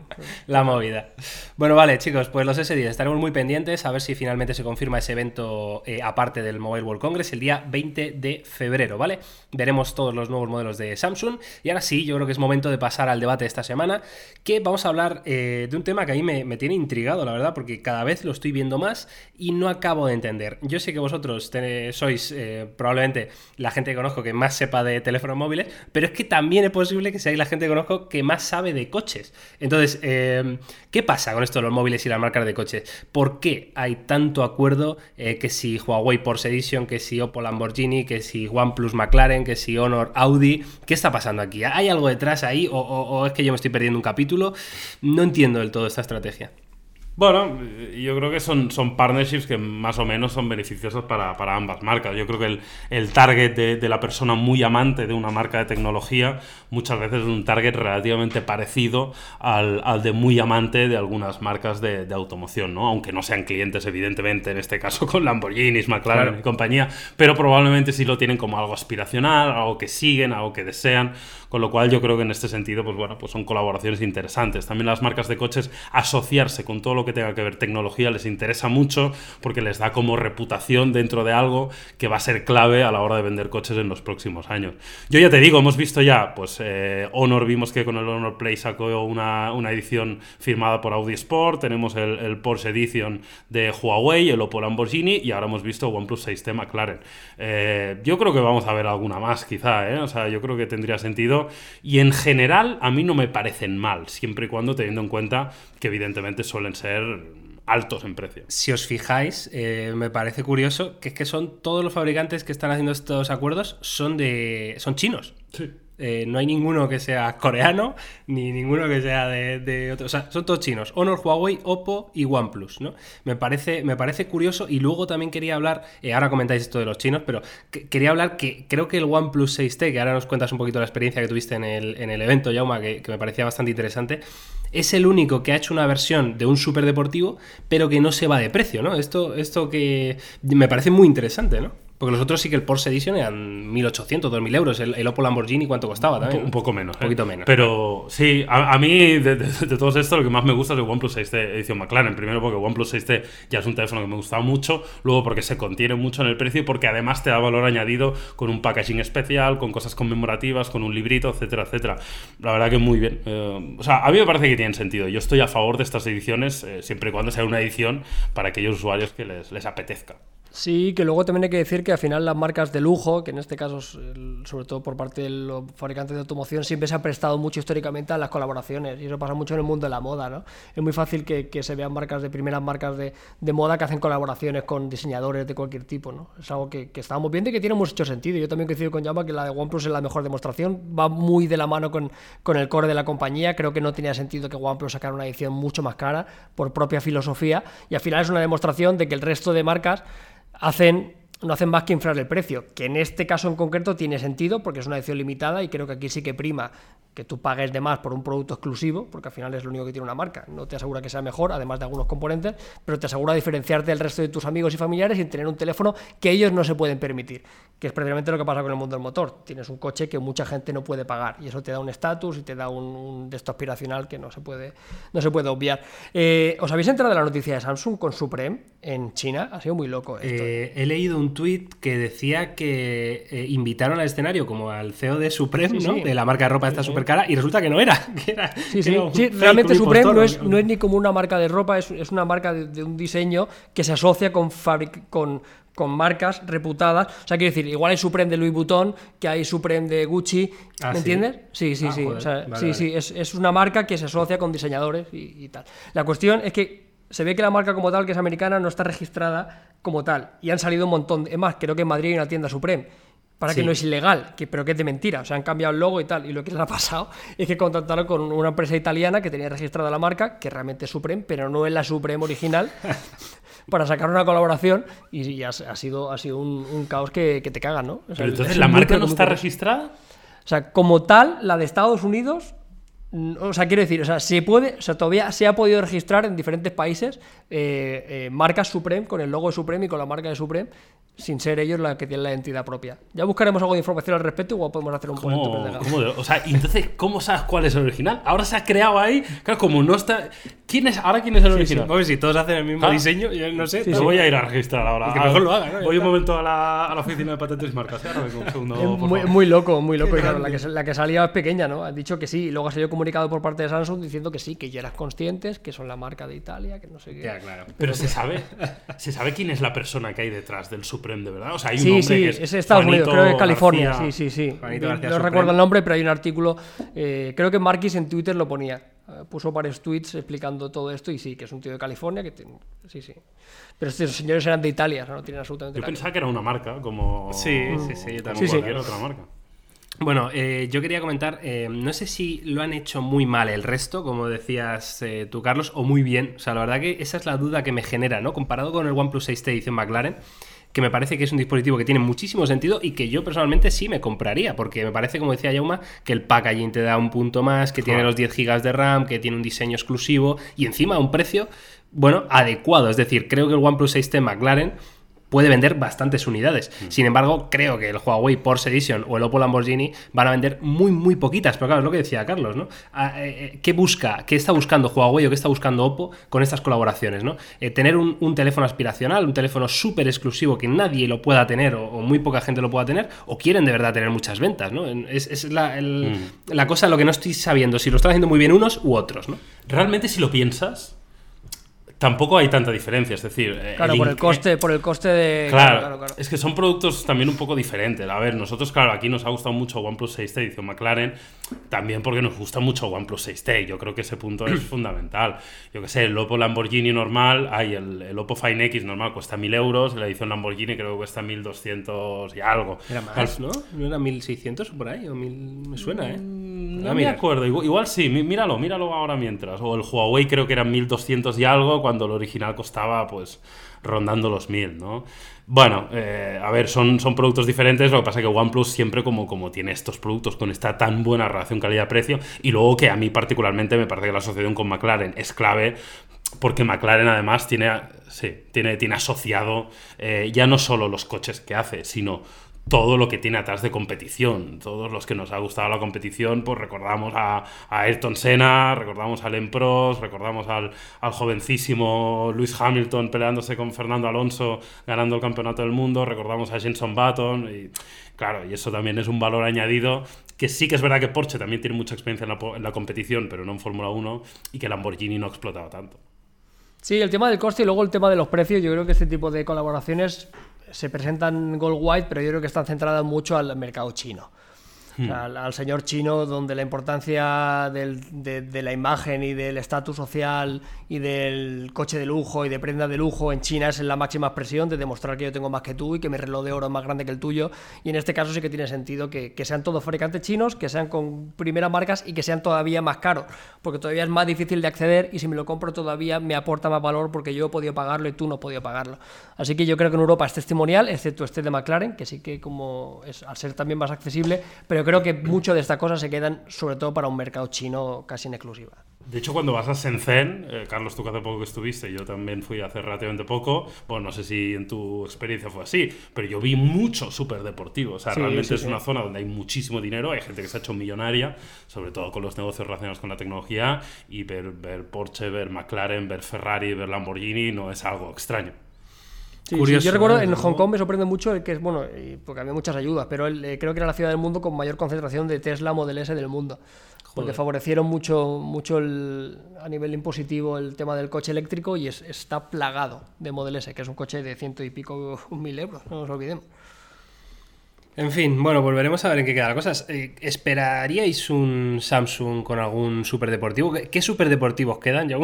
la movida. Bueno, vale, chicos, pues los S10 estaremos muy pendientes a ver si finalmente se confirma ese evento eh, aparte del Mobile World Congress el día 20 de febrero, ¿vale? Veremos todos los nuevos modelos de Samsung y ahora sí, yo creo que es momento de pasar al debate de esta semana, que vamos a hablar eh, de un tema que a mí me, me tiene intrigado, la verdad, porque cada vez lo estoy viendo más y no acabo de entender. Yo sé que vosotros sois eh, probablemente la gente que conozco que más sepa de teléfonos móviles, pero es que también es posible que seáis la gente que conozco que más sabe de coches. Entonces, eh, ¿qué pasa con esto de los móviles y las marcas de coches? ¿Por qué hay tanto acuerdo eh, que si Huawei Porsche Edition, que si Oppo Lamborghini, que si OnePlus McLaren, que si Honor Audi? ¿Qué está pasando aquí? ¿Hay algo detrás ahí o es que yo me estoy perdiendo un capítulo? No entiendo del todo esta estrategia. Bueno, yo creo que son, son partnerships que más o menos son beneficiosos para, para ambas marcas. Yo creo que el, el target de, de la persona muy amante de una marca de tecnología muchas veces es un target relativamente parecido al, al de muy amante de algunas marcas de, de automoción, ¿no? Aunque no sean clientes, evidentemente, en este caso con Lamborghinis, McLaren Claro. y compañía, pero probablemente sí lo tienen como algo aspiracional, algo que siguen, algo que desean, con lo cual yo creo que en este sentido, pues bueno, pues son colaboraciones interesantes. También las marcas de coches asociarse con todo lo que tenga que ver tecnología les interesa mucho porque les da como reputación dentro de algo que va a ser clave a la hora de vender coches en los próximos años. Yo ya te digo, hemos visto ya, pues eh, Honor, vimos que con el Honor Play sacó una, una edición firmada por Audi Sport, tenemos el, Porsche Edition de Huawei, el Oppo Lamborghini y ahora hemos visto OnePlus 6T McLaren. Eh, yo creo que vamos a ver alguna más quizá, ¿eh? o sea, yo creo que tendría sentido y en general a mí no me parecen mal, siempre y cuando teniendo en cuenta que evidentemente suelen ser altos en precio. Si os fijáis, eh, me parece curioso que es que son todos los fabricantes que están haciendo estos acuerdos son de son chinos. Sí. Eh, no hay ninguno que sea coreano, ni ninguno que sea de, de otro. O sea, son todos chinos. Honor, Huawei, Oppo y OnePlus, ¿no? Me parece, me parece curioso. Y luego también quería hablar, eh, ahora comentáis esto de los chinos, pero que- quería hablar que creo que el OnePlus 6T, que ahora nos cuentas un poquito la experiencia que tuviste en el, en el evento, Yauma, que, que me parecía bastante interesante, es el único que ha hecho una versión de un superdeportivo, pero que no se va de precio, ¿no? Esto, esto que me parece muy interesante, ¿no? Porque los otros sí que el Porsche Edition eran 1.800, 2.000 euros. El, el Oppo Lamborghini, ¿cuánto costaba Un, también? po- un poco menos. Un ¿eh? poquito menos. Pero sí, a, a mí de, de, de todos estos lo que más me gusta es el OnePlus 6T edición McLaren. Primero porque OnePlus 6T ya es un teléfono que me gustaba mucho. Luego porque se contiene mucho en el precio y porque además te da valor añadido con un packaging especial, con cosas conmemorativas, con un librito, etcétera, etcétera. La verdad que muy bien. Eh, o sea, a mí me parece que tienen sentido. Yo estoy a favor de estas ediciones eh, siempre y cuando sea una edición para aquellos usuarios que les, les apetezca. Sí, que luego también hay que decir que al final las marcas de lujo, que en este caso, sobre todo por parte de los fabricantes de automoción, siempre se han prestado mucho históricamente a las colaboraciones. Y eso pasa mucho en el mundo de la moda, ¿no? Es muy fácil que, que se vean marcas de primeras marcas de, de moda que hacen colaboraciones con diseñadores de cualquier tipo, ¿no? Es algo que, que estábamos viendo y que tiene mucho sentido. Yo también coincido con Yama que la de OnePlus es la mejor demostración. Va muy de la mano con, con el core de la compañía. Creo que no tenía sentido que OnePlus sacara una edición mucho más cara por propia filosofía. Y al final es una demostración de que el resto de marcas hacen no hacen más que inflar el precio, que en este caso en concreto tiene sentido porque es una edición limitada y creo que aquí sí que prima que tú pagues de más por un producto exclusivo, porque al final es lo único que tiene una marca. No te asegura que sea mejor, además de algunos componentes, pero te asegura diferenciarte del resto de tus amigos y familiares sin tener un teléfono que ellos no se pueden permitir, que es precisamente lo que pasa con el mundo del motor. Tienes un coche que mucha gente no puede pagar y eso te da un estatus y te da un, un de esto aspiracional que no se puede, no se puede obviar. Eh, ¿Os habéis enterado de la noticia de Samsung con Supreme en China? Ha sido muy loco esto. Eh, he leído un tuit que decía que eh, invitaron al escenario como al CEO de Supreme, Sí, ¿no? sí. De la marca de ropa esta super cara, y resulta que no era. Que era Sí, que sí, era realmente Supreme no es, no es ni como una marca de ropa, es, es una marca de, de un diseño que se asocia con, fabric- con, con marcas reputadas. O sea, quiero decir, igual hay Supreme de Louis Vuitton, que hay Supreme de Gucci, Ah, ¿me entiendes? Sí, sí, Ah, sí. joder, o sea, vale, sí, vale. sí, es, es una marca que se asocia con diseñadores y, y tal. La cuestión es que se ve que la marca como tal, que es americana, no está registrada como tal. Y han salido un montón. Es más, creo que en Madrid hay una tienda Supreme. para Sí. que no es ilegal, que, pero que es de mentira. O sea, han cambiado el logo y tal. Y lo que les ha pasado [laughs] es que contactaron con una empresa italiana que tenía registrada la marca, que realmente es Supreme, pero no es la Supreme original, [laughs] para sacar una colaboración. Y, y ha, ha sido, ha sido un, un caos que, que te cagan, ¿no? O sea, Pero entonces es la marca no está registrada. O sea, como tal, la de Estados Unidos, o sea, quiero decir, o sea, se puede, o sea, todavía se ha podido registrar en diferentes países eh, eh, marcas Supreme con el logo de Supreme y con la marca de Supreme, sin ser ellos la que tienen la identidad propia. Ya buscaremos algo de información al respecto, igual podemos hacer un ¿Cómo, cómo de- o sea, entonces, ¿cómo sabes cuál es el original? Ahora se ha creado ahí. Claro, como no está. ¿Quién es, ahora quién es el original? Hombre, si todos hacen el mismo Ah. diseño, yo no sé. Me voy a ir a registrar ahora. Que mejor lo haga, ¿no? Voy un momento a la, a la oficina de patentes y marcas. Ahora vengo un segundo. Es por muy, favor. muy loco, muy loco. Y claro, la que, la que salía es pequeña, ¿no? Han dicho que sí, y luego ha salido comunicado por parte de Samsung diciendo que sí, que ya eran conscientes, que son la marca de Italia, que no sé qué. Ya, claro. Pero se sabe, [laughs] se sabe quién es la persona que hay detrás del Supreme, de verdad. O sea, hay un Sí, hombre sí, que es, es, Estados Unidos, Juanito creo que es California, García. sí, sí, sí. Juanito no Supreme. recuerdo el nombre, pero hay un artículo, eh, creo que Marquis en Twitter lo ponía. Eh, puso varios tweets explicando todo esto y sí, que es un tío de California, que tiene- sí, sí. Pero estos señores eran de Italia, o sea, no tienen absolutamente Yo nada pensaba que era una marca, como, Sí, sí, sí, yo como también. Sí, sí. cualquier otra marca. Bueno, eh, yo quería comentar, eh, no sé si lo han hecho muy mal el resto, como decías eh, tú, Carlos, o muy bien. O sea, la verdad que esa es la duda que me genera, ¿no? Comparado con el OnePlus 6T edición McLaren, que me parece que es un dispositivo que tiene muchísimo sentido y que yo personalmente sí me compraría, porque me parece, como decía Yauma, que el packaging te da un punto más, que tiene los 10 GB de RAM, que tiene un diseño exclusivo y encima un precio, bueno, adecuado. Es decir, creo que el OnePlus 6T McLaren puede vender bastantes unidades. Sin embargo, creo que el Huawei Porsche Edition o el Oppo Lamborghini van a vender muy, muy poquitas. Pero claro, es lo que decía Carlos, ¿no? Ah, eh, eh, ¿Qué busca, qué está buscando Huawei o qué está buscando Oppo con estas colaboraciones, ¿no? Eh, tener un, un teléfono aspiracional, un teléfono súper exclusivo que nadie lo pueda tener o, o muy poca gente lo pueda tener, o quieren de verdad tener muchas ventas, ¿no? Es, es la, el- la cosa, lo que no estoy sabiendo, si lo están haciendo muy bien unos u otros, ¿no? Realmente, si lo piensas, tampoco hay tanta diferencia. Es decir, eh, Claro, por el coste, por el coste de. Claro, claro, claro. es que son productos también un poco diferentes. A ver, nosotros, claro, aquí nos ha gustado mucho OnePlus 6T edición McLaren, también porque nos gusta mucho OnePlus 6T. Yo creo que ese punto es [clears throat] fundamental. Yo que sé, el Oppo Lamborghini normal, hay el, el Oppo Fine X normal cuesta 1000 euros, la edición Lamborghini creo que cuesta 1200 y algo. Era más, ¿no? ¿No era 1600 o por ahí? O 1000, me suena, ¿eh? No Ah, me acuerdo, igual, igual sí, mí- míralo, míralo ahora mientras. O el Huawei creo que eran 1200 y algo, cuando el original costaba pues rondando los 1000, ¿no? Bueno, eh, a ver, son, son productos diferentes, lo que pasa es que OnePlus siempre como, como tiene estos productos con esta tan buena relación calidad-precio, y luego que a mí particularmente me parece que la asociación con McLaren es clave, porque McLaren además tiene, sí, tiene, tiene asociado eh, ya no solo los coches que hace, sino todo lo que tiene atrás de competición. Todos los que nos ha gustado la competición, pues recordamos a, a Ayrton Senna, recordamos al Prost, recordamos al, al jovencísimo Lewis Hamilton peleándose con Fernando Alonso, ganando el campeonato del mundo, recordamos a Jenson Button y claro, y eso también es un valor añadido que sí que es verdad que Porsche también tiene mucha experiencia en la, po- en la competición, pero no en Fórmula 1 y que Lamborghini no ha explotado tanto. Sí, el tema del coste y luego el tema de los precios. Yo creo que este tipo de colaboraciones se presentan Gold White, pero yo creo que están centradas mucho al mercado chino. O sea, al, al señor chino, donde la importancia del- de, de la imagen y del estatus social y del coche de lujo y de prenda de lujo en China es la máxima expresión de demostrar que yo tengo más que tú y que mi reloj de oro es más grande que el tuyo. Y en este caso sí que tiene sentido que, que sean todos fabricantes chinos, que sean con primeras marcas y que sean todavía más caros, porque todavía es más difícil de acceder y si me lo compro todavía me aporta más valor porque yo he podido pagarlo y tú no has podido pagarlo. Así que yo creo que en Europa es testimonial, excepto este de McLaren, que sí que como es al ser también más accesible, pero creo que mucho de estas cosas se quedan sobre todo para un mercado chino casi en exclusiva. De hecho, cuando vas a Shenzhen, eh, Carlos, tú que hace poco que estuviste, yo también fui hace relativamente poco, bueno, no sé si en tu experiencia fue así, pero yo vi mucho súper deportivo. O sea, Sí, realmente sí, es sí. una zona donde hay muchísimo dinero, hay gente que se ha hecho millonaria, sobre todo con los negocios relacionados con la tecnología, y ver, ver Porsche, ver McLaren, ver Ferrari, ver Lamborghini no es algo extraño. Sí, Curioso, sí, yo recuerdo en. Hong Kong me sorprende mucho el que es, bueno, y porque había muchas ayudas, pero el, eh, creo que era la ciudad del mundo con mayor concentración de Tesla Model S del mundo. Porque favorecieron mucho, mucho el- a nivel impositivo el tema del coche eléctrico y es- está plagado de Model S, que es un coche de ciento y pico mil euros, no nos olvidemos. En fin, bueno, volveremos a ver en qué quedan las cosas. Eh, ¿Esperaríais un Samsung con algún superdeportivo? ¿Qué, qué superdeportivos quedan ya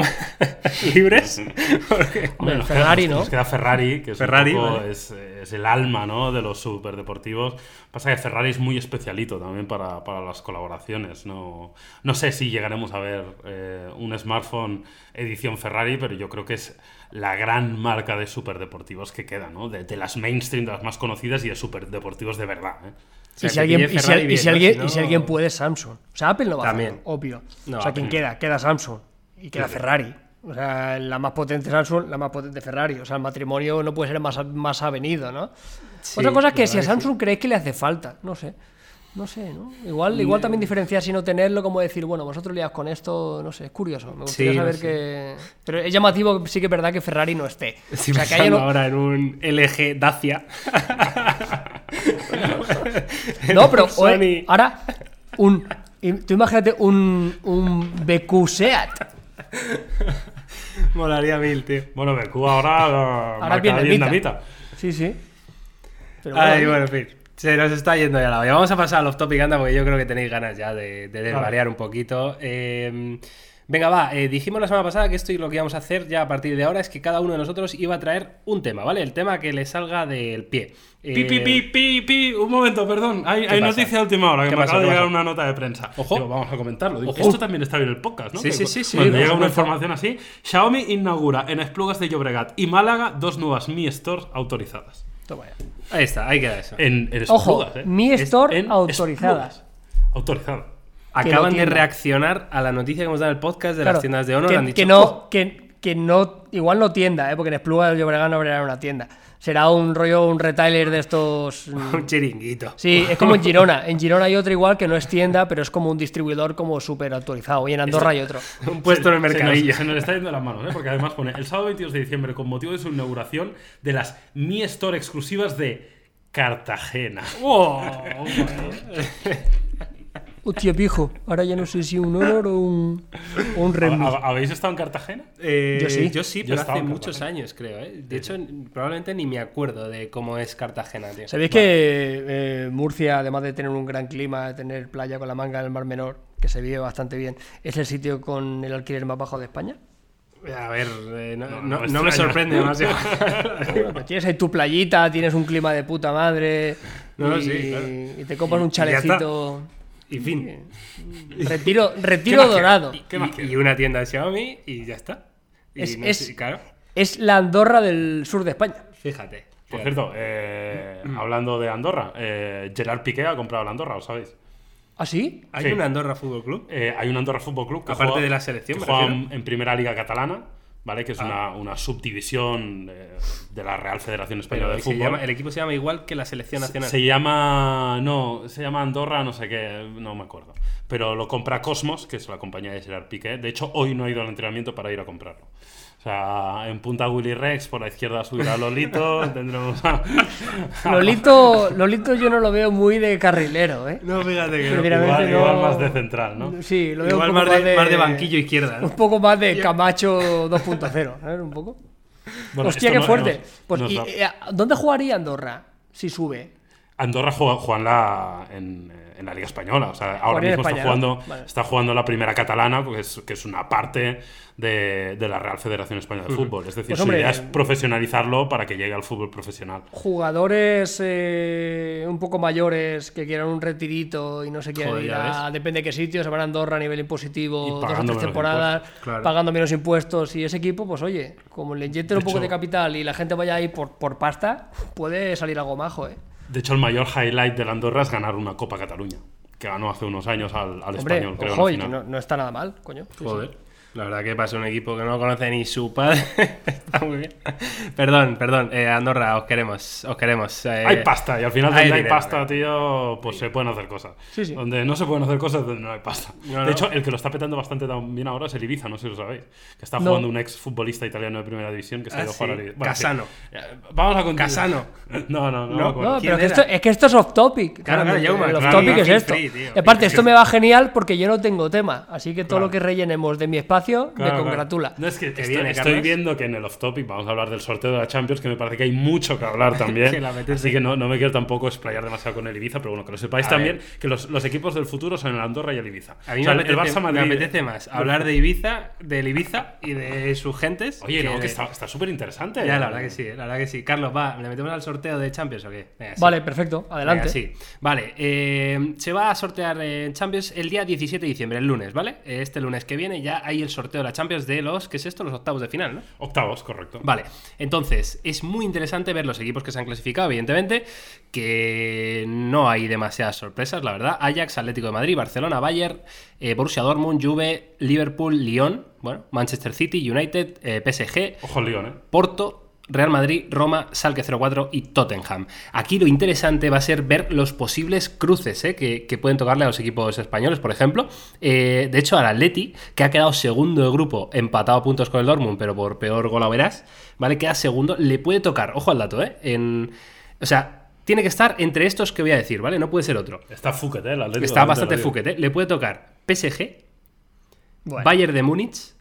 [laughs] libres? [laughs] Porque- nos Ferrari, queda- ¿no? Nos queda Ferrari, que es, un Ferrari, poco- vale. es, es el alma ¿no? de los superdeportivos. Pasa que Ferrari es muy especialito también para, para las colaboraciones. No, no sé si llegaremos a ver eh, un smartphone edición Ferrari, pero yo creo que es la gran marca de superdeportivos que queda, ¿no? De, de las mainstream, de las más conocidas y de superdeportivos de verdad. ¿Eh? sea, y, si alguien, y, si, Ferrari y bien, si ¿no? alguien, Si no- y si alguien puede, Samsung. O sea, Apple no va También. a hacerlo, obvio. No, o sea, ¿quién no. queda? Queda Samsung. Y queda Ferrari. O sea, la más potente Samsung, la más potente Ferrari. O sea, el matrimonio no puede ser más, más avenido, ¿no? Sí, Otra cosa es que si a Samsung creéis que le hace falta, no sé. No sé, ¿no? Igual, igual también diferenciar si no tenerlo, como decir, bueno, vosotros liados con esto, no sé, es curioso. Me gustaría Sí, no saber sé. que. Pero es llamativo, sí que es verdad que Ferrari no esté. [laughs] Estoy o sea, que no- ahora en un LG Dacia. [laughs] [laughs] No, pero oye, ahora un. Tú imagínate un, un BQ Seat. Molaría mil, tío. Bueno, BQ ahora, Ahora marca vietnamita. Sí, sí. Pero Ay, bueno, bueno, en fin. Se nos está yendo ya la olla. Vamos a pasar al off topic, anda, porque yo creo que tenéis ganas ya de, de desvariar un poquito. Eh, venga, va. eh, dijimos la semana pasada que esto y lo que íbamos a hacer ya a partir de ahora es que cada uno de nosotros iba a traer un tema, ¿vale? El tema que le salga del pie. Pi, pi, Eh, pi, pi, pi. Un momento, perdón. Hay, hay noticia de última hora que ¿Qué me pasa? acaba de ¿Qué llegar pasa? una nota de prensa. Ojo. Digo, vamos a comentarlo. Digo, Ojo. Esto también está bien en el podcast, ¿no? Sí, Que sí, sí, sí. Cuando llega una información así, Xiaomi inaugura en Esplugas de Llobregat y Málaga dos nuevas Mi Stores autorizadas. toma ya. Ahí está, ahí queda eso. En, en Ojo, Esplugas, ¿eh? Mi Es Store en autorizadas. Esplugas. Autorizada. Acaban de reaccionar a la noticia que hemos dado en el podcast de Claro, las tiendas de Honor. que, han dicho, que no, que, que no, igual no tienda, ¿eh? porque en Espluga del Llobregat no abrirán una tienda. Será un rollo, un retailer de estos. [laughs] un chiringuito. Sí, es como en Girona. En Girona hay otro igual que no es tienda, pero es como un distribuidor como súper autorizado. Y en Andorra hay otro. [laughs] Un puesto en el Se nos- mercadillo. Se nos, está yendo de las manos, ¿eh? porque además pone el sábado 22 de diciembre, con motivo de su inauguración, de las Mi Store exclusivas de Cartagena. Oh, [laughs] Hostia, pijo. Ahora ya no sé si un honor o un, o un Redmi. ¿Ha- ¿Habéis estado en Cartagena? Eh, Yo sí. Yo sí, Yo pero hace muchos años, creo. ¿eh? De hecho, probablemente ni me acuerdo de cómo es Cartagena, tío. ¿Sabéis que eh, Murcia, además de tener un gran clima, de tener playa con la manga del Mar Menor, que se vive bastante bien, es el sitio con el alquiler más bajo de España? A ver, eh, no, No, no- no me no me extraña. sorprende [laughs] demasiado. Pues tienes ahí tu playita, tienes un clima de puta madre. No, y, sí, claro. y te compras un Y ya está. chalecito. Y fin. [laughs] Retiro, ¿Qué retiro dorado. ¿Qué más Y- una tienda de Xiaomi y ya está. Y Es- no es- sé, claro, Es la Andorra del sur de España. fíjate. Por cierto, eh, hablando de Andorra, eh, Gerard Piqué ha comprado la Andorra, ¿lo sabéis? ¿Ah, sí? ¿Hay Sí. un Andorra Fútbol Club? Eh, hay un Andorra Fútbol Club que Aparte juega- de la selección, que juega en Primera Liga Catalana, ¿vale? Que es Ah. una, una subdivisión de, de la Real Federación Española de Fútbol. llama- el equipo se llama igual que la selección nacional. Se llama. No, se llama Andorra, no sé qué, no me acuerdo. Pero lo compra Cosmos, que es la compañía de Gerard Piqué. De hecho, hoy no ha ido al entrenamiento para ir a comprarlo. Sea, en punta Willy Rex, por la izquierda subirá Lolito, [laughs] tendremos a. Lolito, Lolito yo no lo veo muy de carrilero, ¿eh? No, fíjate que igual, no- igual más de central, ¿no? Sí, lo veo Igual un poco más de, más de banquillo izquierda. ¿no? Un poco más de Camacho 2.0, ¿sabes? Un poco. Bueno, Hostia, qué no- fuerte. pues, y- eh, ¿Dónde jugaría Andorra si sube? Andorra juega, juega en, la, en, en la Liga Española. O sea, ahora mismo España, está, ¿no? jugando, Vale. está jugando la primera catalana, porque es, que es una parte de, de la Real Federación Española de Fútbol. Es decir, Pues, su hombre, idea es profesionalizarlo para que llegue al fútbol profesional. Jugadores eh, un poco mayores que quieran un retirito y no se quieran ir a, depende de qué sitio, se van a Andorra a nivel impositivo dos o tres temporadas, claro. pagando menos impuestos y ese equipo, pues oye, como le inyecten un poco de capital y la gente vaya ahí por, por pasta, puede salir algo majo, ¿eh? De hecho, el mayor highlight de la Andorra es ganar una Copa Cataluña, que ganó hace unos años al, al Hombre, español, creo, ojo, y que no, no está nada mal, coño. Joder. La verdad que pasa un equipo que no conoce ni su padre. [laughs] Está muy bien. Perdón, perdón. eh, Andorra, os queremos. Os queremos. eh, Hay pasta, y al final hay donde hay dinero, pasta, tío, pues se pueden hacer cosas. Sí, sí. Donde no se pueden hacer cosas, donde no hay pasta. No, no. De hecho, el que lo está petando bastante también ahora es el Ibiza, no sé si lo sabéis. Que está No. jugando un ex futbolista italiano de primera división que se ha ido a jugar sí. al Ibiza. Bueno, Casano. sí. Eh, Vamos a continuar. Casano. [laughs] No, no, no. No. No, ¿Quién pero que esto, es que esto es off topic. Claro, claro. Jaume, el off topic no, es esto. free, tío. Y aparte, Es esto me va genial porque yo no tengo tema. Así que todo Claro. lo que rellenemos de mi espacio espacio, Claro, me claro. congratula. No, es que estoy, bien, ¿eh, estoy viendo que en el off-topic vamos a hablar del sorteo de la Champions, que me parece que hay mucho que hablar [laughs] también. Que. Así que no, no me quiero tampoco explayar demasiado con el Ibiza, pero bueno, que lo sepáis A también, ver. que los, los equipos del futuro son el Andorra y el Ibiza. A mí O sea, me, el apetece, Barça Madrid. me apetece más hablar de Ibiza, del Ibiza y de sus gentes. Oye, no, de- que está está súper interesante. Ya, la verdad que sí, la verdad que sí. Carlos, va, ¿le metemos al sorteo de Champions o qué? Venga, sí. Vale, perfecto, adelante. Venga, sí. Vale, eh, se va a sortear en Champions el día 17 de diciembre, el lunes, ¿vale? Este lunes que viene ya hay el sorteo de la Champions de los, ¿qué es esto? Los octavos de final, ¿no? Octavos, correcto. Vale, entonces es muy interesante ver los equipos que se han clasificado, evidentemente, que no hay demasiadas sorpresas, la verdad. Ajax, Atlético de Madrid, Barcelona, Bayern, eh, Borussia Dortmund, Juve, Liverpool, Lyon, bueno, Manchester City, United, eh, PSG, Ojo el Lyon, ¿eh? Porto, Real Madrid, Roma, Salque 04 y Tottenham. Aquí lo interesante va a ser ver los posibles cruces ¿eh? que, que pueden tocarle a los equipos españoles, por ejemplo. Eh, de hecho, al Atleti, que ha quedado segundo de grupo, empatado a puntos con el Dortmund, pero por peor gol a verás, ¿vale? Queda segundo, le puede tocar, ojo al dato, ¿eh? En, o sea, tiene que estar entre estos que voy a decir, ¿vale? No puede ser otro. Está Fouquet, ¿eh? El Está bastante Madrid. fuquete. Le puede tocar PSG, Bueno, Bayern de Múnich,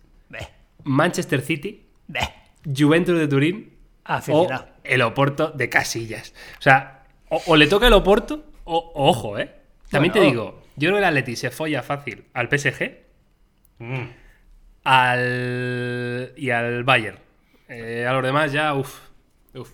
Manchester City, ve. Juventus de Turín o Aficionado. el Oporto de Casillas. O sea, o, o le toca el Oporto, o o ojo, ¿eh? También te digo, yo creo que el Atleti se folla fácil al PSG Mm. al y al Bayern. Eh, a los demás ya, uff, uff,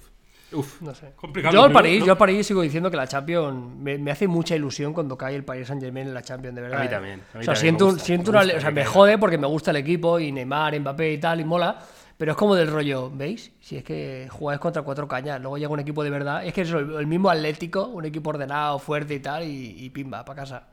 uff. No sé. Complicado, Yo al París, no- yo al París sigo diciendo que la Champions me, me hace mucha ilusión cuando cae el Paris Saint Germain en la Champions, de verdad. mí ¿eh? también, a mí o sea, también siento, me gusta, siento me una, gusta o sea, me jode porque me gusta el equipo y Neymar, Mbappé y tal y mola, pero es como del rollo, ¿veis? Si es que jugáis contra cuatro cañas, luego llega un equipo de verdad, es que es el, mismo Atlético, un equipo ordenado, fuerte y tal y, y pimba para casa.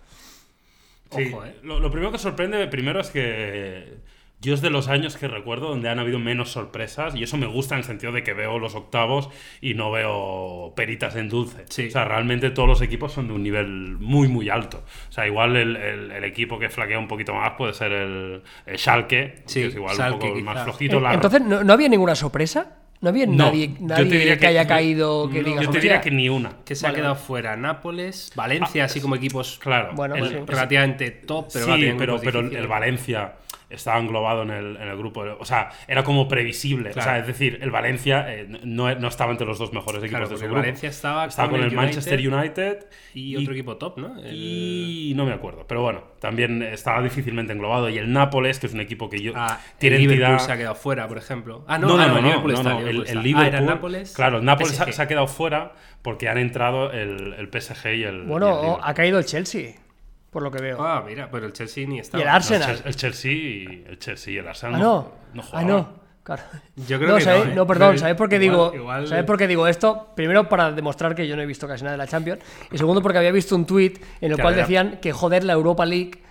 Sí, Ojo, eh. lo, lo primero que sorprende primero es que yo es de los años que recuerdo donde han habido menos sorpresas y eso me gusta en el sentido de que veo los octavos y no veo peritas en dulce. Sí. O sea, realmente todos los equipos son de un nivel muy, muy alto. O sea, igual el, el- el equipo que flaquea un poquito más puede ser el, el Schalke, Sí, que es igual Schalke, un poco más flojito. Eh, la- Entonces, ¿no, no había ninguna sorpresa? ¿No había No, nadie, nadie te diría que, haya caído que no, Yo te diría que ni una. Que se ha quedado fuera Nápoles, Valencia, así como equipos Claro. Bueno, el- sí. relativamente top, pero sí, pero, pero el. Valencia estaba englobado en el, en el grupo. O sea, era como previsible. O sea, Claro. es decir, el Valencia eh, no, no estaba entre los dos mejores equipos Claro, de su el grupo. Valencia estaba, Estaba con el, Manchester United y otro equipo top, ¿no? El- y no me acuerdo. Pero bueno, también estaba difícilmente englobado. Y el Nápoles, que es un equipo que yo Ah, tiene el Liverpool entidad. se ha quedado fuera, por ejemplo. Ah, no, No, no, ah, no, el no, Liverpool no, está, no, el el, Liverpool el está. Liverpool. Ah, era el Nápoles. Claro, el Nápoles se, ha quedado fuera porque han entrado el, el PSG y el. y Bueno, el ha caído el Chelsea, por lo que veo. Ah, mira, pero el Chelsea ni está. y el Arsenal. el, Chel- el Chelsea y el Chelsea y el Arsenal. Ah, no. no ah, no. Claro. Yo creo no, que ¿sabéis? no, ¿eh? no, perdón, ¿sabéis por qué igual- digo? igual- ¿Sabéis por qué digo esto? Primero para demostrar que yo no he visto casi nada de la Champions y segundo porque había visto un tweet en el Claro, cual decían que joder la Europa League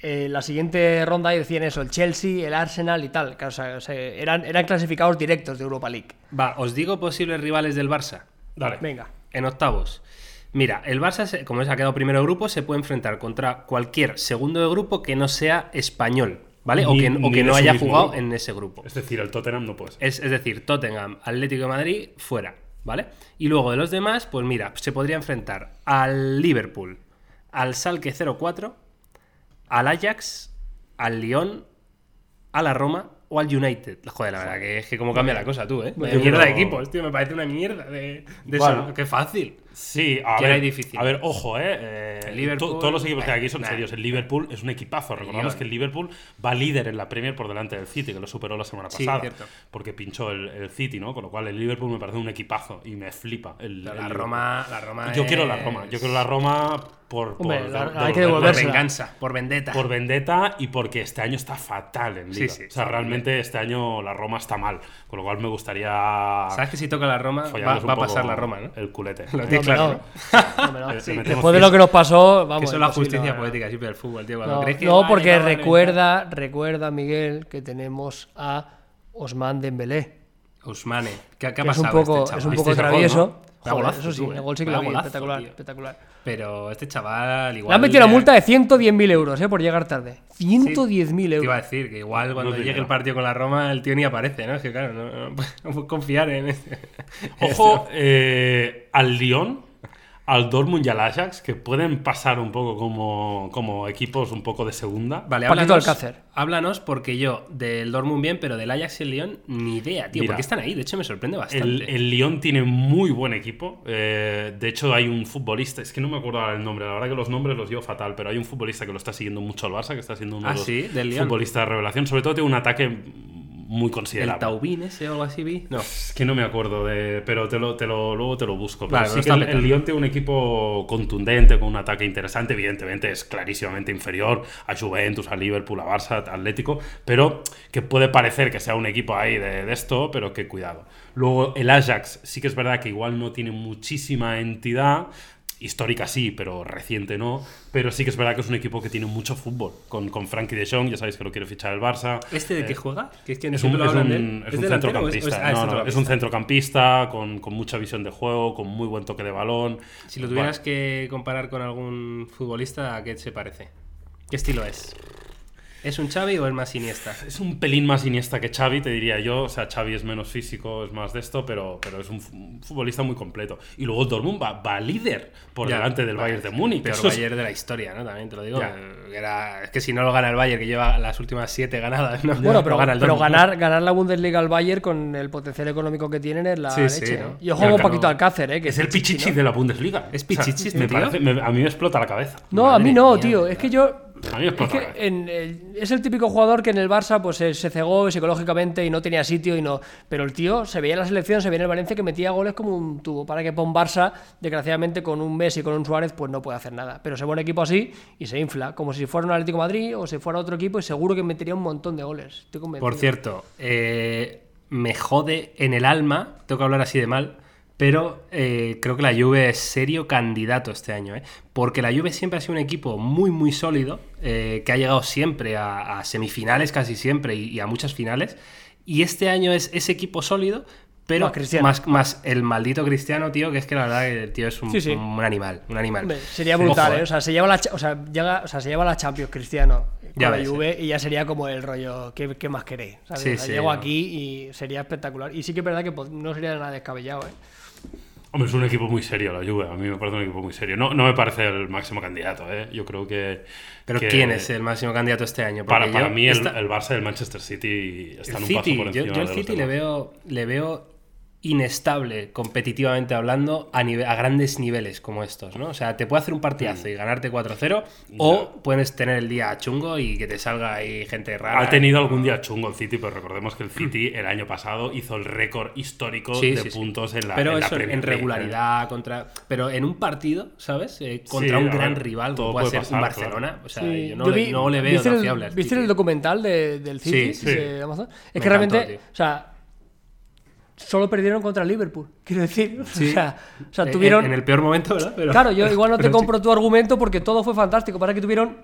eh, la siguiente ronda y decían eso, el Chelsea, el Arsenal y tal, que, o sea, o sea, eran, eran clasificados directos de Europa League. Va, os digo posibles rivales del Barça. Dale. Venga. En octavos. Mira, el Barça, como se ha quedado primero de grupo, se puede enfrentar contra cualquier segundo de grupo que no sea español, ¿vale? o que, o no haya jugado grupo. en ese grupo. Es decir, el Tottenham no puede ser. Es, es decir, Tottenham, Atlético de Madrid, fuera, ¿vale? Y luego de los demás, pues mira, se podría enfrentar al Liverpool, al Salque 04, al Ajax, al Lyon, a la Roma o al United. Joder, la verdad que es que cómo cambia la cosa tú, ¿eh? Bueno, mierda de equipos, tío, me parece una mierda de, de Bueno. eso. Qué fácil. Sí, a ¿Quién ver, difícil? A ver, ojo, ¿eh? eh, El Liverpool, to- todos los equipos que hay aquí son nah. serios. El Liverpool es un equipazo. Recordamos que el Liverpool va líder en la Premier por delante del City, que lo superó la semana Sí, pasada. cierto. Porque pinchó el, el City, ¿no? Con lo cual el Liverpool me parece un equipazo y me flipa. El, La el. Roma, la Roma Yo quiero la Roma. Yo quiero la Roma por. Hombre, por- la- por- hay que por- Por devolvérsela. venganza, por vendetta. por vendetta y porque este año está fatal en Liga. Sí, sí, o sea, realmente este año la Roma está mal. Con lo cual me gustaría. Sabes que si toca la Roma, va, a pasar la Roma, ¿no? El culete. [laughs] Lo claro, no. No. [laughs] Sí, metemos Después de lo que nos pasó, vamos. Que eso es la justicia ¿no? poética siempre del fútbol, tío. Cuando No, crees que no, vale, porque va a reventar- recuerda, recuerda, Miguel, que tenemos a Osman Dembélé. Usmane. ¿Qué, qué ha que es un pasado poco, este es un ¿Visteis poco travieso. Joder, golazo, eso sí, tú, el eh. gol sí que lo vi, golazo, espectacular, tío. espectacular. Pero este chaval igual... Le han metido una ya- multa de 110.000 euros eh, por llegar tarde. 110.000 Te iba a euros. decir que igual cuando No llegue el partido con la Roma el tío ni aparece, ¿no? Es que claro, no, no, no puedes [laughs] confiar en este. Ojo, eh, al Lyon, al Dortmund y al Ajax, que pueden pasar un poco como, como equipos un poco de segunda. Vale, háblanos, Alcácer. háblanos porque yo del Dortmund bien, pero del Ajax y el Lyon ni idea, tío. Mira, ¿Por qué están ahí? De hecho, me sorprende bastante. El, el Lyon tiene muy buen equipo. eh, de hecho, hay un futbolista, es que no me acuerdo ahora el nombre, la verdad que los nombres los llevo fatal, pero hay un futbolista que lo está siguiendo mucho al Barça, que está siendo uno Ah, de los sí, del futbolistas de revelación. Sobre todo tiene un ataque muy el considerable. Taubín ese o algo así vi. No. Es que no me acuerdo de. Pero te lo, te lo, luego te lo busco. Pero Vale, sí lo que está el, el. Lyon tiene un equipo contundente, con un ataque interesante. Evidentemente es clarísimamente inferior a Juventus, a Liverpool, a Barça, a Atlético. Pero que puede parecer que sea un equipo ahí de, de esto, pero que cuidado. Luego el Ajax sí que es verdad que igual no tiene muchísima entidad. Histórica sí, pero reciente no. Pero sí que es verdad que es un equipo que tiene mucho fútbol. Con, con Frankie de Jong, ya sabéis que lo quiere fichar el Barça. ¿Este de Eh, qué juega? Que es que es siempre un, es un- es un es- centrocampista. es- ah, No, no, es un centrocampista con, con mucha visión de juego, con muy buen toque de balón. Si lo tuvieras que comparar con algún futbolista, ¿a qué se parece? ¿Qué estilo es? ¿Es un Xavi o es más Iniesta? Es un pelín más iniesta que Xavi, te diría yo. O sea, Xavi es menos físico, es más de esto, pero, pero es un, fu- un futbolista muy completo. Y luego Dortmund va, va líder por Ya, delante del vale, Bayern de Múnich. Peor Eso es- Bayern de la historia, ¿no? También te lo digo. Era- es que si no lo gana el Bayern, que lleva las últimas siete ganadas, ¿no? Bueno, [laughs] pero, gana el pero ganar, ganar la Bundesliga al Bayern con el potencial económico que tienen es la Sí, sí, leche. ¿no? ¿eh? Juego un claro. Paquito Alcácer, ¿eh? que es el pichichi, pichichi ¿no? de la Bundesliga. ¿Es pichichi este me tío? parece- me- a mí me explota la cabeza. No, a mí no, mía, tío. Es que yo. A mí me Es que en el- es el típico jugador que en el Barça pues se, se cegó psicológicamente y no tenía sitio y no. Pero el tío se veía en la selección, se veía en el Valencia que metía goles como un tubo. Para que un Barça, desgraciadamente, con un Messi y con un Suárez, pues no puede hacer nada. Pero se pone equipo así y se infla, como si fuera un Atlético de Madrid o si fuera otro equipo y seguro que metería un montón de goles. Estoy convencido. Por cierto, eh, me jode en el alma, tengo que hablar así de mal, pero eh, creo que la Juve es serio candidato este año, ¿eh? porque la Juve siempre ha sido un equipo muy, muy sólido, eh, que ha llegado siempre a, a semifinales casi siempre y, y a muchas finales, y este año es ese equipo sólido. Pero Más Cristiano. más, más el maldito cristiano, tío, que es que la verdad que el tío es un, Sí, sí. un animal, un animal. Sería brutal, Ojo, ¿eh? O sea, se lleva la, o sea, llega, o sea, se lleva la Champions Cristiano con Ya la ves, Juve y ya sería como el rollo, ¿qué, qué más queréis? O sea, llego no. aquí y sería espectacular. Y sí que es verdad que no sería nada descabellado, ¿eh? Hombre, es un equipo muy serio la Juve. A mí me parece un equipo muy serio. No, no me parece el máximo candidato, ¿eh? Yo creo que. Pero que ¿quién es el máximo candidato este año? Para, Porque para yo mí, el, Barça y el Manchester City están El un City, paso por yo, encima. yo el los City le demás. veo, le veo inestable competitivamente hablando a, nive- a grandes niveles como estos, ¿no? O sea, te puede hacer un partidazo y ganarte 4-0 o puedes tener el día chungo y que te salga ahí gente rara. Ha tenido algún día chungo el City, pero recordemos que el City [clears throat] el año pasado hizo el récord histórico Sí, de sí, sí. puntos en la Pero en eso en League, ¿eh? regularidad contra pero en un partido, ¿sabes? Eh, contra Sí, un gran ver, rival como puede puede ser un Barcelona, claro. o sea, Sí, yo no, yo le, no le veo ¿viste el, ¿Viste City. el documental de- del City Sí, sí. de Amazon? Es Me que realmente, encantó, o sea, solo perdieron contra Liverpool, [laughs] quiero decir. Sí. O sea, o sea, Eh, tuvieron... en el peor momento, ¿verdad? Pero- Claro, yo igual no te sí. compro tu argumento porque todo fue fantástico. Para que tuvieron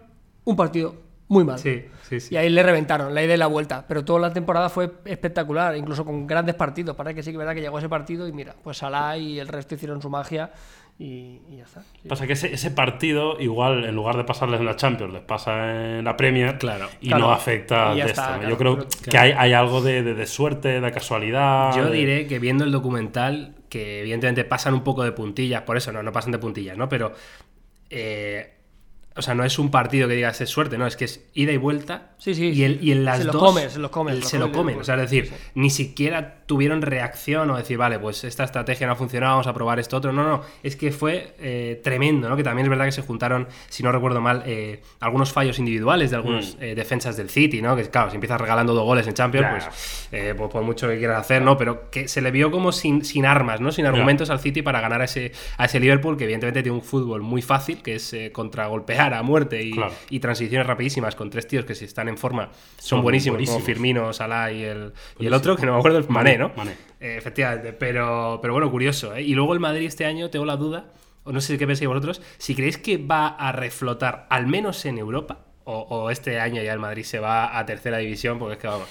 un partido muy mal. Sí, sí, sí. Y ahí le reventaron la ida y la vuelta. Pero toda la temporada fue espectacular, incluso con grandes partidos. Para que sí que verdad que llegó ese partido y mira, pues Salah y el resto hicieron su magia y, y ya está. Sí. Pasa que ese, ese partido, igual, en lugar de pasarles en la Champions, les pasa en la Premier Claro. y Claro. no afecta Y de está, esto. ¿no? claro. Yo creo Pero- que hay, hay algo de, de- de suerte, de casualidad. Yo de- diré que viendo el documental, que evidentemente pasan un poco de puntillas, por eso no, no pasan de puntillas, ¿no? Pero, eh, o sea, no es un partido que digas es suerte, no, es que es ida y vuelta. Sí, sí, Y, el- y en las se lo dos. comen, se lo comen, se Se lo lo comen. o sea, es decir, ni siquiera tuvieron reacción o decir, vale, pues esta estrategia no ha funcionado, vamos a probar esto otro. No, no, es que fue eh, tremendo, ¿no? Que también es verdad que se juntaron, si no recuerdo mal, eh, algunos fallos individuales de algunos Mm. eh, defensas del City, ¿no? Que claro, si empiezas regalando dos goles en Champions, pues eh, por, por mucho que quieras hacer, ¿no? Pero que se le vio como sin, sin armas, ¿no? Sin argumentos al City para ganar a ese, a ese Liverpool, que evidentemente tiene un fútbol muy fácil, que es eh, contragolpear a muerte y, Claro. y transiciones rapidísimas con tres tíos que si están en forma son, Son buenísimos, buenísimos. como Firmino, Salah y el, y el otro, que no me acuerdo, es Mané, ¿no? Mané. Eh, efectivamente, pero, pero bueno, curioso. ¿eh? Y luego el Madrid este año, tengo la duda, o no sé qué pensáis vosotros, si creéis que va a reflotar, al menos en Europa, o, o este año ya el Madrid se va a tercera división, porque es que vamos,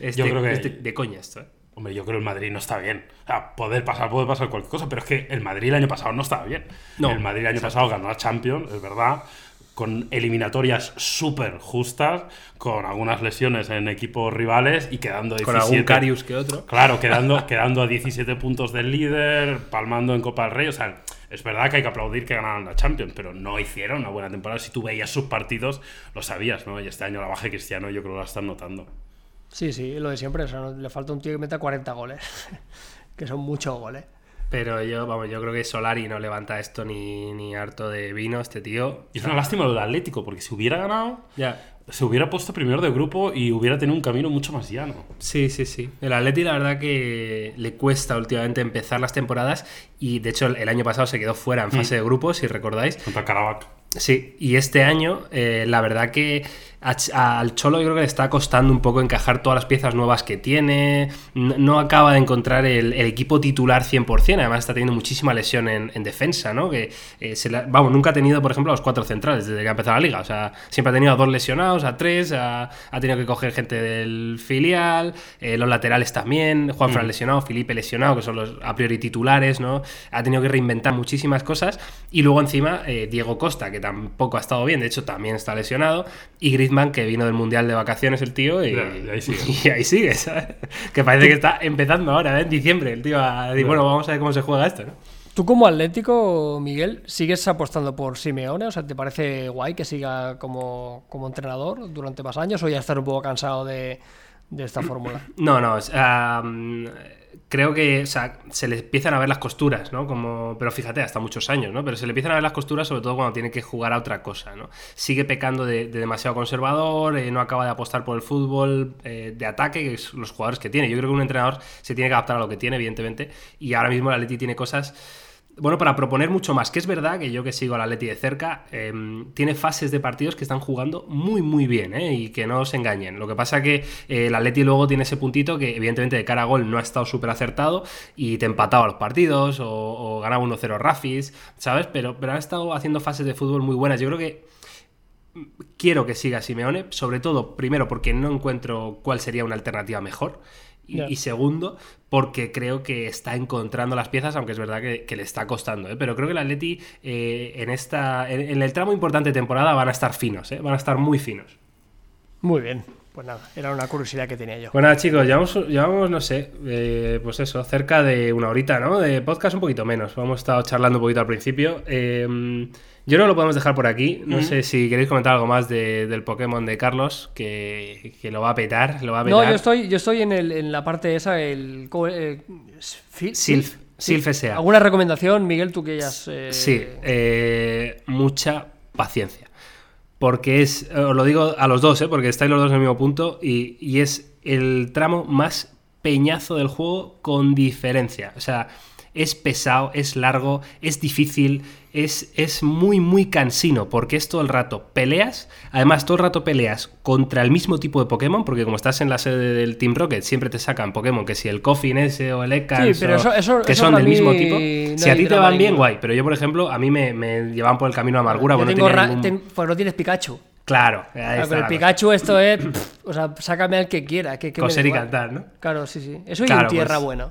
es Yo de, creo que- es de, de coña esto. ¿eh? Hombre, yo creo que el Madrid no está bien. O sea, poder pasar, puede pasar cualquier cosa, pero es que el Madrid el año pasado no estaba bien. No, el Madrid el año pasado ganó la Champions, es verdad, con eliminatorias súper justas, con algunas lesiones en equipos rivales y quedando 17. Con algún Carius que otro. Claro, [laughs] quedando, quedando a 17 puntos del líder, palmando en Copa del Rey. O sea, Es verdad que hay que aplaudir que ganaron la Champions, pero no hicieron una buena temporada. Si tú veías sus partidos, lo sabías, ¿no? Y este año la baja de Cristiano yo creo que la están notando. Sí, sí, lo de siempre. O sea, le falta un tío que meta 40 goles. [laughs] que son muchos goles. Pero yo, vamos, yo creo que Solari no levanta esto ni, ni harto de vino, este tío. Y es una lástima lo del Atlético, porque si hubiera ganado, Ya. se hubiera puesto primero de grupo y hubiera tenido un camino mucho más llano. Sí, sí, sí. El Atleti la verdad que le cuesta últimamente empezar las temporadas y de hecho el, año pasado se quedó fuera en fase de grupos, si recordáis. Contra Caravac. Sí, y este año eh, la verdad que a al Cholo yo creo que le está costando un poco encajar todas las piezas nuevas que tiene, no, no acaba de encontrar el, el equipo titular 100%, además está teniendo muchísima lesión en, en defensa, ¿no? Que, eh, se la- vamos, nunca ha tenido, por ejemplo, a los cuatro centrales desde que ha empezado la liga, o sea, siempre ha tenido a dos lesionados, a tres, a- ha tenido que coger gente del filial, eh, los laterales también, Juan Fran lesionado, Felipe lesionado, que son los a priori titulares, ¿no? Ha tenido que reinventar muchísimas cosas y luego encima eh, Diego Costa, que tampoco ha estado bien, de hecho también está lesionado, y Griezmann, que vino del Mundial de Vacaciones el tío, y, ahí sigue. [laughs] y ahí sigue, ¿sabes? Que parece que está empezando ahora, ¿eh? en diciembre, el tío a decir, bueno, vamos a ver cómo se juega esto, ¿no? Tú como Atlético, Miguel, ¿sigues apostando por Simeone? O sea, ¿te parece guay que siga como, como entrenador durante más años o ya estás un poco cansado de, de esta fórmula? No, no, creo que o sea, se le empiezan a ver las costuras, ¿no? Como, pero fíjate, hasta muchos años, ¿no? Pero se le empiezan a ver las costuras sobre todo cuando tiene que jugar a otra cosa, ¿no? Sigue pecando de, de demasiado conservador, eh, no acaba de apostar por el fútbol eh, de ataque, que es los jugadores que tiene. Yo creo que un entrenador se tiene que adaptar a lo que tiene, evidentemente, y ahora mismo el Atleti tiene cosas bueno, para proponer mucho más, que es verdad que yo que sigo al Atleti de cerca, eh, tiene fases de partidos que están jugando muy, muy bien, ¿eh? y que no os engañen. Lo que pasa que eh, el Atleti luego tiene ese puntito que evidentemente de cara a gol no ha estado súper acertado y te empataba los partidos o, o ganaba 1-0 Rafis, ¿sabes? Pero, pero han estado haciendo fases de fútbol muy buenas. Yo creo que quiero que siga Simeone, sobre todo, primero, porque no encuentro cuál sería una alternativa mejor. Y, segundo, porque creo que está encontrando las piezas, aunque es verdad que, que le está costando. ¿eh? Pero creo que el Atleti eh, en, esta, en, en el tramo importante de temporada van a estar finos, ¿eh? van a estar muy finos. Muy bien, pues nada, era una curiosidad que tenía yo. Bueno, nada, chicos, llevamos, llevamos no sé, eh, pues eso, cerca de una horita, ¿no? De podcast un poquito menos. Hemos estado charlando un poquito al principio. Eh, yo que lo podemos dejar por aquí. No sé si queréis comentar algo más de- del Pokémon de Carlos, que, que lo va a petar, lo va a petar. No, yo estoy, yo estoy en, el, en la parte esa, el... ¿cómo, eh, Fil- Silph, Silph S.A.. ¿Alguna recomendación, Miguel, tú que ya has... eh, Sí, eh, mucha paciencia. Porque es, os lo digo a los dos, ¿eh? porque estáis los dos en el mismo punto, y, y es el tramo más peñazo del juego con diferencia. O sea, es pesado, es largo, es difícil, es, es muy, muy cansino, porque es todo el rato peleas, además todo el rato peleas contra el mismo tipo de Pokémon, porque como estás en la sede del Team Rocket, siempre te sacan Pokémon, que si el Coffin ese o el Ekans, Sí, pero o- eso- eso- que eso son del mismo tipo. no Si a ti te van bien, guay, pero yo, por ejemplo, a mí me, me llevaban por el camino de amargura, Yo porque no tengo tenía ra- ningún- ten- pues no tienes Pikachu. Claro, ahí Claro, está con el la Pikachu esto es... o sea, sácame al que quiera. Que, que Coser y cantar, ¿no? Claro, sí, sí. Eso y Claro, en tierra pues- bueno.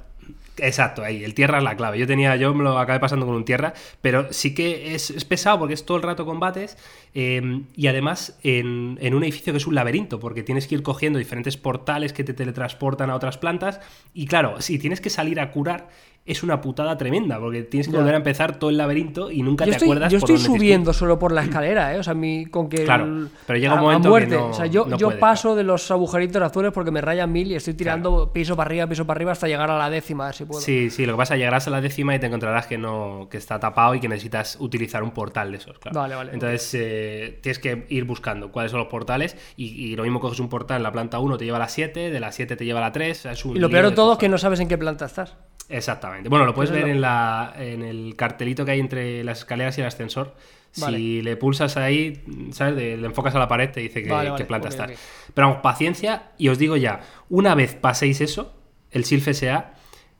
Exacto, ahí, el tierra es la clave. Yo tenía, yo me lo acabé pasando con un tierra, pero sí que es, es pesado porque es todo el rato combates eh, y además en un edificio que es un laberinto, porque tienes que ir cogiendo diferentes portales que te teletransportan a otras plantas y claro, si tienes que salir a curar es una putada tremenda, porque tienes que Ya. volver a empezar todo el laberinto y nunca Yo te estoy, acuerdas yo por estoy dónde subiendo solo por la escalera, ¿eh? O sea, mi, con que. Claro, el- pero llega un a- a momento que muerte. no- o sea, yo, no yo paso de los agujeritos azules porque me rayan mil y estoy tirando piso para arriba, piso para arriba hasta llegar a la décima, a si puedo. Sí, sí, lo que pasa es que llegarás a la décima y te encontrarás que no que está tapado y que necesitas utilizar un portal de esos, claro. Vale, vale. Entonces eh, tienes que ir buscando cuáles son los portales y, y lo mismo coges un portal en la planta 1 te lleva a la 7, de la 7 te lleva a la 3, es un Y lo peor de todo es que no sabes en qué planta estás. Exactamente. Bueno, lo puedes ver lo- en, la, en el cartelito que hay entre las escaleras y el ascensor. Vale. Si le pulsas ahí, ¿sabes? De- le enfocas a la pared, te dice que, Vale, planta ok, estás. Pero vamos, paciencia, y os digo ya, una vez paséis eso, el Silph SA,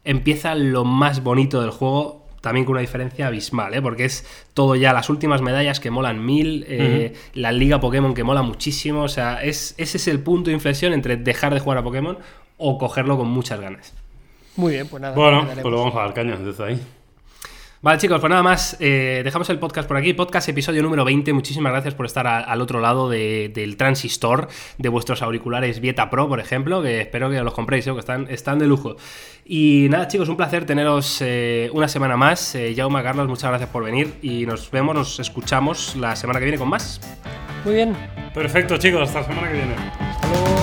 empieza lo más bonito del juego, también con una diferencia abismal, ¿eh? porque es todo ya las últimas medallas que molan mil, eh, la liga Pokémon que mola muchísimo, o sea, es, ese es el punto de inflexión entre dejar de jugar a Pokémon o cogerlo con muchas ganas. Muy bien, pues nada. Bueno, pues lo vamos a dar caña desde ahí. Vale, chicos, pues nada más. eh, dejamos el podcast por aquí. Podcast episodio número 20. Muchísimas gracias por estar a- al otro lado de- del transistor de vuestros auriculares Vieta Pro, por ejemplo, que espero que los compréis, ¿eh? que están, están de lujo. Y nada, chicos, un placer teneros eh, una semana más. Eh, Jaume, Carlos, muchas gracias por venir y nos vemos, nos escuchamos la semana que viene con más. Muy bien. Perfecto, chicos, hasta la semana que viene. Hasta luego.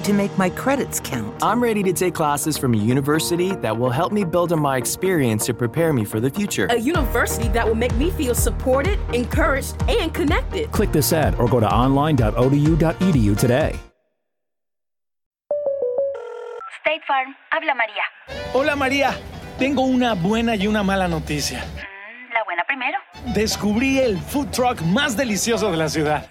Ready to make my credits count. I'm ready to take classes from a university that will help me build on my experience to prepare me for the future. A university that will make me feel supported, encouraged, and connected. Click this ad or go to online.odu.edu today. State Farm, habla María. Hola María, tengo una buena y una mala noticia. Mm, La buena primero. Descubrí el food truck más delicioso de la ciudad.